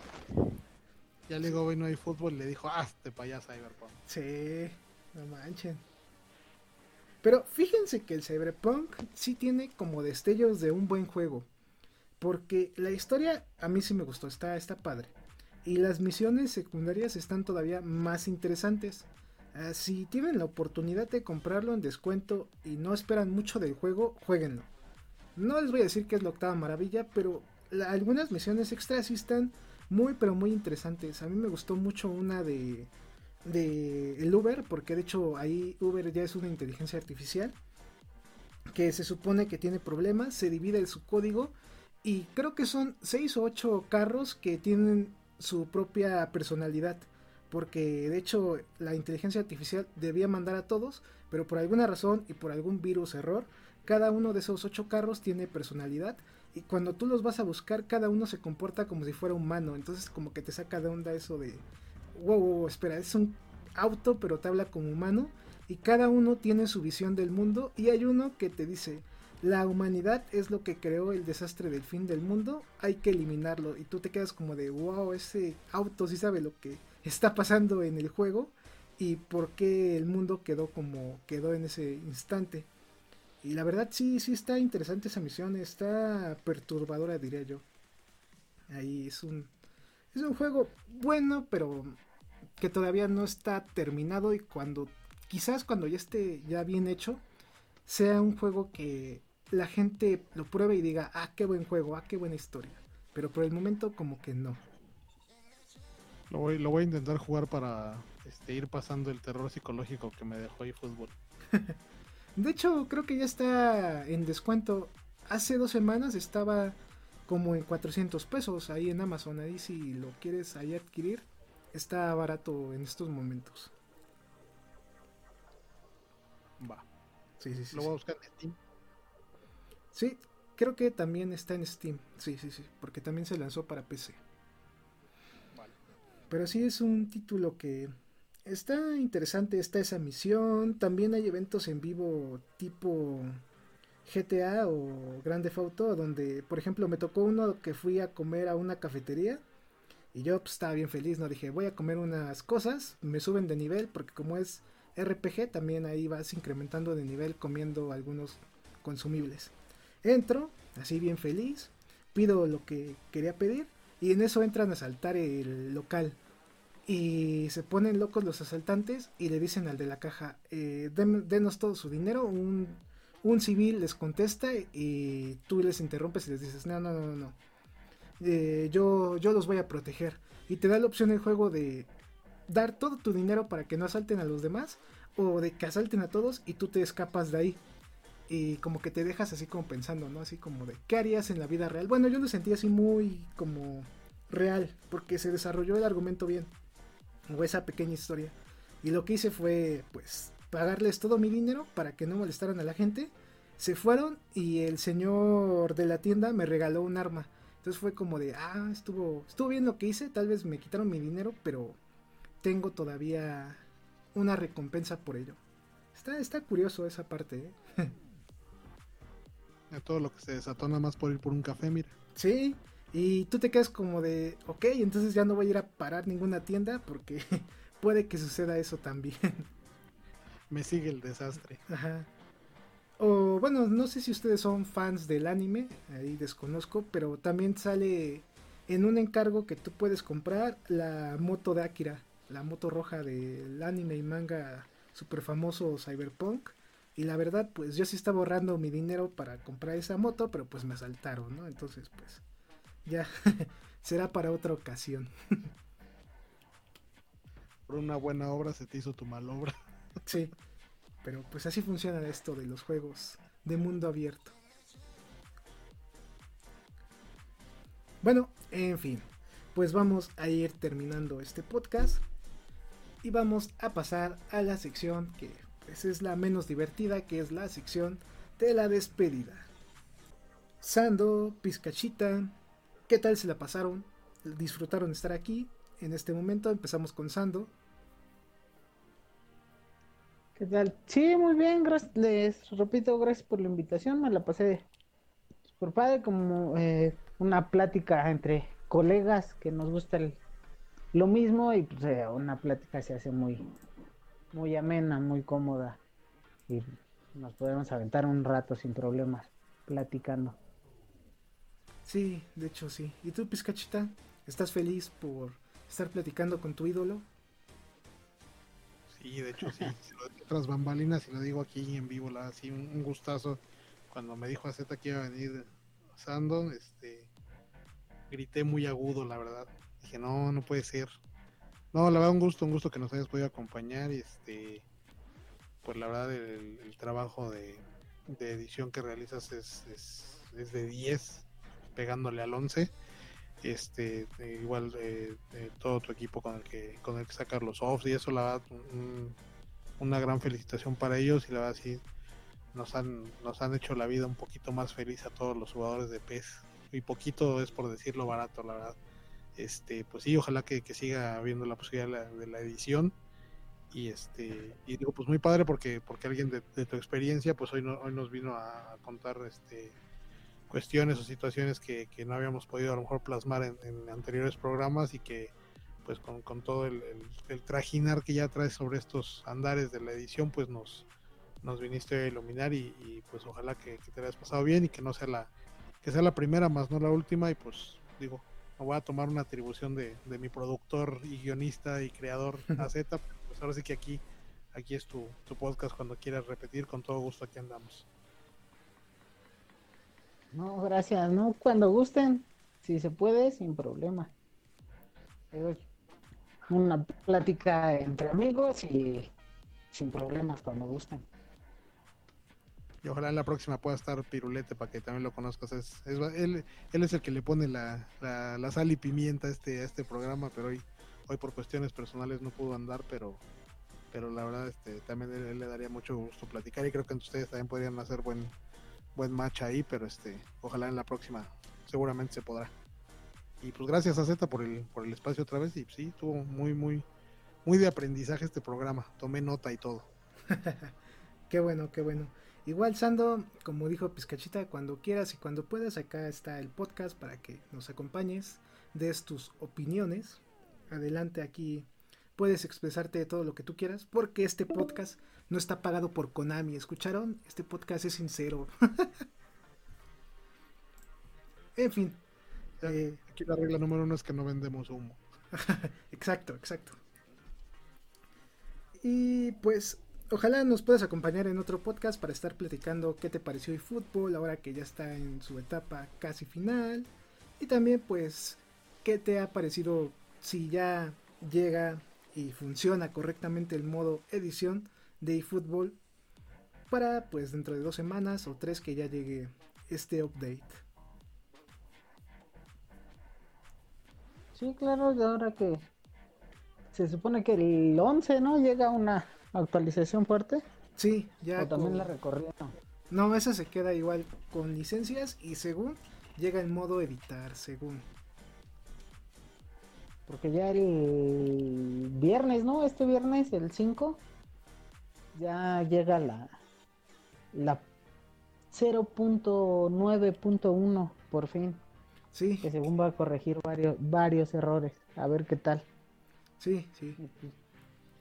Ya le digo, hoy no hay fútbol, le dijo, hazte para allá Cyberpunk. Sí, no manchen. Pero fíjense que el Cyberpunk sí tiene como destellos de un buen juego. Porque la historia a mí sí me gustó, está, está padre. Y las misiones secundarias están todavía más interesantes. Uh, si tienen la oportunidad de comprarlo en descuento y no esperan mucho del juego, jueguenlo. No les voy a decir que es la octava maravilla, pero algunas misiones extras sí están muy pero muy interesantes. A mí me gustó mucho una de de el Uber, porque de hecho ahí Uber ya es una inteligencia artificial que se supone que tiene problemas, se divide en su código y creo que son 6 o 8 carros que tienen su propia personalidad, porque de hecho la inteligencia artificial debía mandar a todos, pero por alguna razón y por algún virus error, cada uno de esos 8 carros tiene personalidad y cuando tú los vas a buscar cada uno se comporta como si fuera humano, entonces como que te saca de onda eso de wow, wow, espera, es un auto pero te habla como humano y cada uno tiene su visión del mundo y hay uno que te dice, la humanidad es lo que creó el desastre del fin del mundo, hay que eliminarlo y tú te quedas como de, wow, ese auto sí sabe lo que está pasando en el juego y por qué el mundo quedó como quedó en ese instante. Y la verdad sí, sí está interesante esa misión, está perturbadora diría yo. Ahí es un es un juego bueno, pero que todavía no está terminado y cuando quizás cuando ya esté ya bien hecho sea un juego que la gente lo pruebe y diga, ah, qué buen juego, ah, qué buena historia. Pero por el momento como que no. Lo voy, lo voy a intentar jugar para este, ir pasando el terror psicológico que me dejó ahí fútbol. (laughs) de hecho, creo que ya está en descuento. Hace dos semanas estaba como en 400 pesos ahí en Amazon. Ahí si lo quieres ahí adquirir, está barato en estos momentos. Va. Sí, sí, sí. Lo voy a buscar en Steam. Sí, creo que también está en Steam. Sí, sí, sí, porque también se lanzó para PC. Vale. Pero sí es un título que está interesante, está esa misión. También hay eventos en vivo tipo GTA o Grande Auto, donde, por ejemplo, me tocó uno que fui a comer a una cafetería. Y yo pues, estaba bien feliz, ¿no? Dije, voy a comer unas cosas, me suben de nivel, porque como es RPG, también ahí vas incrementando de nivel comiendo algunos consumibles. Entro, así bien feliz, pido lo que quería pedir, y en eso entran a asaltar el local. Y se ponen locos los asaltantes y le dicen al de la caja, eh, "Den- denos todo su dinero, un, un civil les contesta y tú les interrumpes y les dices, no, no, no, no. Eh, yo, yo los voy a proteger. Y te da la opción el juego de dar todo tu dinero para que no asalten a los demás o de que asalten a todos y tú te escapas de ahí. Y como que te dejas así como pensando, ¿no? Así como de, ¿qué harías en la vida real? Bueno, yo lo sentí así muy como real, porque se desarrolló el argumento bien, o esa pequeña historia. Y lo que hice fue, pues, pagarles todo mi dinero para que no molestaran a la gente. Se fueron y el señor de la tienda me regaló un arma. Entonces fue como de, ah, estuvo, estuvo bien lo que hice, tal vez me quitaron mi dinero, pero tengo todavía una recompensa por ello. Está, está curioso esa parte, ¿eh? (laughs) Todo lo que se desató nada más por ir por un café, mira. Sí, y tú te quedas como de, ok, entonces ya no voy a ir a parar ninguna tienda porque (laughs) puede que suceda eso también. Me sigue el desastre. Ajá. O bueno, no sé si ustedes son fans del anime, ahí desconozco, pero también sale en un encargo que tú puedes comprar la moto de Akira, la moto roja del anime y manga super famoso Cyberpunk. Y la verdad, pues yo sí estaba ahorrando mi dinero para comprar esa moto, pero pues me asaltaron, ¿no? Entonces, pues ya (laughs) será para otra ocasión. Por una buena obra se te hizo tu mal obra. Sí, pero pues así funciona esto de los juegos de mundo abierto. Bueno, en fin, pues vamos a ir terminando este podcast y vamos a pasar a la sección que pues, es la menos divertida, que es la sección de la despedida. Sando, Pizcachita, ¿qué tal se la pasaron? ¿Disfrutaron estar aquí? En este momento empezamos con Sando. ¿Qué tal? Sí, muy bien, gracias. Les repito, gracias por la invitación. Me la pasé super padre, como eh, una plática entre colegas que nos gusta lo mismo y pues eh, una plática se hace muy, muy amena, muy cómoda y nos podemos aventar un rato sin problemas platicando. Sí, de hecho sí. ¿Y tú, Pizcachita? ¿Estás feliz por estar platicando con tu ídolo? Sí, de hecho sí. si (laughs) lo Tras bambalinas y lo digo aquí en vivo, la así un, un gustazo. Cuando me dijo a Z que iba a venir Sando, este grité muy agudo, la verdad. Dije, no, no puede ser. No, la verdad, un gusto, un gusto que nos hayas podido acompañar. Y este, pues la verdad, el, el trabajo de, de edición que realizas es, es, es de 10, pegándole al 11. Este, igual eh, todo tu equipo con el que con el que sacas los offs y eso, la verdad, un- una gran felicitación para ellos. Y la verdad, sí, nos han, nos han hecho la vida un poquito más feliz a todos los jugadores de PES. Y poquito es por decirlo barato, la verdad. Este, pues sí, ojalá que, que siga habiendo la posibilidad de la, de la edición. Y este, y digo, pues muy padre porque, porque alguien de, de tu experiencia, pues hoy, no- hoy nos vino a contar este cuestiones o situaciones que, que no habíamos podido a lo mejor plasmar en, en anteriores programas y que pues con, con todo el, el- el trajinar que ya traes sobre estos andares de la edición, pues nos, nos viniste a iluminar y, y, pues ojalá que, que te hayas pasado bien y que no sea la, que sea la primera más no la última y pues digo, me voy a tomar una atribución de, de mi productor y guionista y creador (laughs) AZ, pues ahora sí que aquí, aquí es tu, tu podcast cuando quieras repetir, con todo gusto aquí andamos. No, gracias, no, cuando gusten, si se puede, sin problema. Es una plática entre amigos y sin problemas cuando gusten. Y ojalá en la próxima pueda estar Pirulete para que también lo conozcas. Es, él, él es el que le pone la, la, sal y pimienta a este, a este programa, pero hoy, hoy por cuestiones personales no pudo andar, pero pero la verdad este también él, le daría mucho gusto platicar y creo que ustedes también podrían hacer buen buen match ahí, pero este ojalá en la próxima seguramente se podrá. Y pues gracias a Z por el por el espacio otra vez y sí, tuvo muy muy muy de aprendizaje este programa, tomé nota y todo. (laughs) qué bueno, qué bueno. Igual, Sando, como dijo Pizcachita, cuando quieras y cuando puedas, acá está el podcast para que nos acompañes, des tus opiniones. Adelante, aquí puedes expresarte de todo lo que tú quieras, porque este podcast no está pagado por Konami, ¿escucharon? Este podcast es sincero. (laughs) en fin. Eh, aquí la regla número uno es que no vendemos humo. (laughs) exacto, exacto. Y pues Ojalá nos puedas acompañar en otro podcast para estar platicando qué te pareció el fútbol ahora que ya está en su etapa casi final. Y también pues qué te ha parecido si ya llega y funciona correctamente el modo edición de eFootball para pues dentro de dos semanas o tres que ya llegue este update. Sí, claro, ahora que se supone que el 11, ¿no? Llega una actualización fuerte. Sí, ya. O también la recorrieron. No, esa se queda igual con licencias y según llega en modo editar, según. Porque ya el viernes, ¿no? Este viernes, el 5, ya llega la, la 0.9.1 por fin. Sí. Que según va a corregir varios, varios errores. A ver qué tal. Sí, sí. Pues,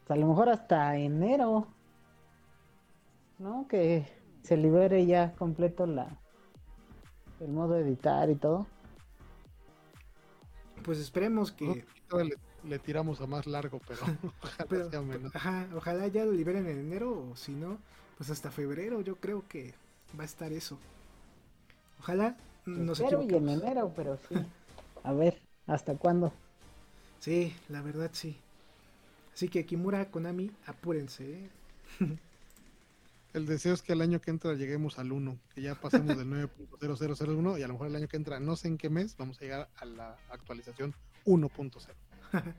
a lo mejor hasta enero, ¿no? Que se libere ya completo la el modo editar y todo. Pues esperemos que le, tiramos a más largo, pero, (laughs) ojalá, ya lo liberen en enero o si no, pues hasta febrero yo creo que va a estar eso. Ojalá no se y en enero, pero sí. A ver, ¿hasta cuándo? Sí, la verdad sí. Así que Kimura, Konami, apúrense. ¿eh? (laughs) El deseo es que el año que entra lleguemos al 1, que ya pasemos del (laughs) 9.0001 y a lo mejor el año que entra, no sé en qué mes, vamos a llegar a la actualización 1.0. (laughs)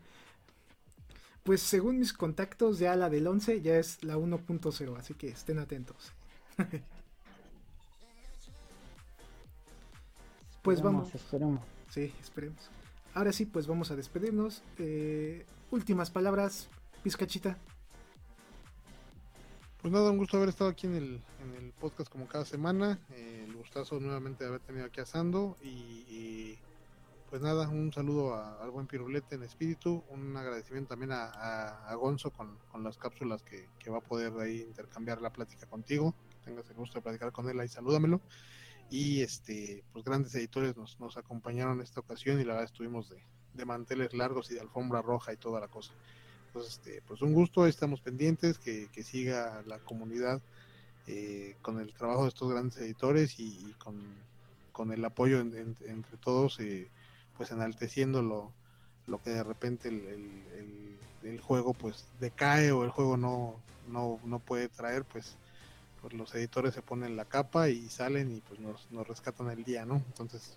pues según mis contactos, ya la del 11 ya es la 1.0, así que estén atentos. (laughs) pues vamos. Esperemos. Sí, esperemos. Ahora sí, pues vamos a despedirnos. Eh, últimas palabras, Pizcachita. Pues nada, un gusto haber estado aquí en el, en el podcast como cada semana. Eh, el gustazo nuevamente de haber tenido aquí a Sando. Y, pues nada, un saludo al buen Pirulete en espíritu. Un agradecimiento también a, Gonzo con, las cápsulas que, que, va a poder ahí intercambiar la plática contigo. Que tengas el gusto de platicar con él ahí, salúdamelo y este pues grandes editores nos, nos acompañaron en esta ocasión y la verdad estuvimos de, de manteles largos y de alfombra roja y toda la cosa. Entonces, este, pues un gusto, estamos pendientes, que, siga la comunidad eh, con el trabajo de estos grandes editores y, con, con, el apoyo entre todos, eh, pues enalteciendo lo, que de repente el, juego pues decae o el juego no, no, no puede traer, pues pues los editores se ponen la capa y salen y pues nos, nos rescatan el día, ¿no? Entonces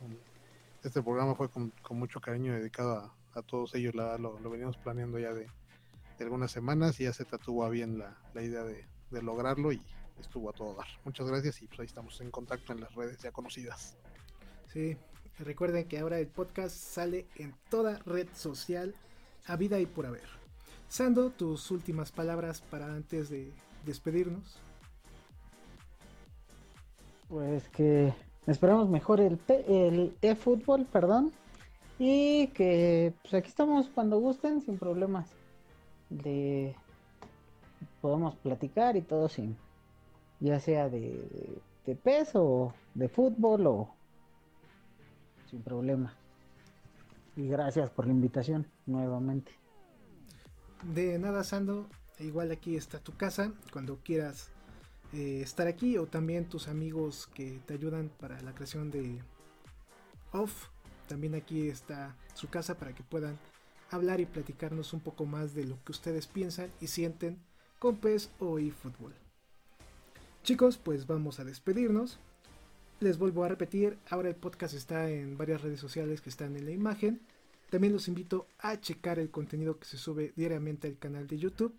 este programa fue con, mucho cariño dedicado a, todos ellos, la, lo, lo veníamos planeando ya de, algunas semanas y ya se tatuó bien la, la idea de, de, lograrlo y estuvo a todo dar. Muchas gracias y pues ahí estamos en contacto en las redes ya conocidas. Sí, recuerden que ahora el podcast sale en toda red social, a vida y por haber. Sando, tus últimas palabras para antes de despedirnos pues que esperamos mejor el, el e-fútbol, perdón. Y que pues aquí estamos cuando gusten, sin problemas. De podemos platicar y todo sin ya sea de, de, peso o de fútbol o sin problema. Y gracias por la invitación nuevamente. De nada, Sando. Igual aquí está tu casa. Cuando quieras eh, estar aquí o también tus amigos que te ayudan para la creación de Off. También aquí está su casa para que puedan hablar y platicarnos un poco más de lo que ustedes piensan y sienten con PES o eFootball. Chicos, pues vamos a despedirnos. Les vuelvo a repetir, ahora el podcast está en varias redes sociales que están en la imagen. También los invito a checar el contenido que se sube diariamente al canal de YouTube.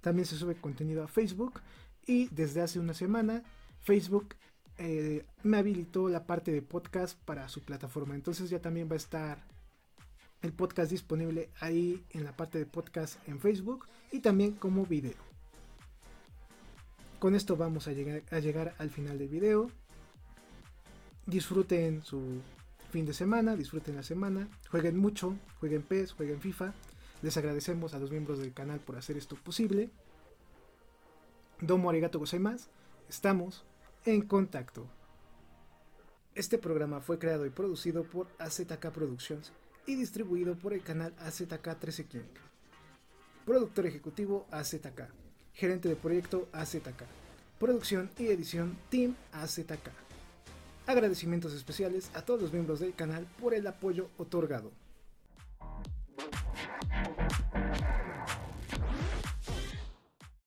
También se sube contenido a Facebook. Y desde hace una semana, Facebook eh, me habilitó la parte de podcast para su plataforma. Entonces ya también va a estar el podcast disponible ahí en la parte de podcast en Facebook y también como video. Con esto vamos a llegar, a llegar al final del video. Disfruten su fin de semana, disfruten la semana, jueguen mucho, jueguen PES, jueguen FIFA. Les agradecemos a los miembros del canal por hacer esto posible. Domo arigato gozaimasu. Estamos en contacto. Este programa fue creado y producido por AZK Productions y distribuido por el canal AZK 13 King. Productor ejecutivo AZK. Gerente de proyecto AZK. Producción y edición Team AZK. Agradecimientos especiales a todos los miembros del canal por el apoyo otorgado.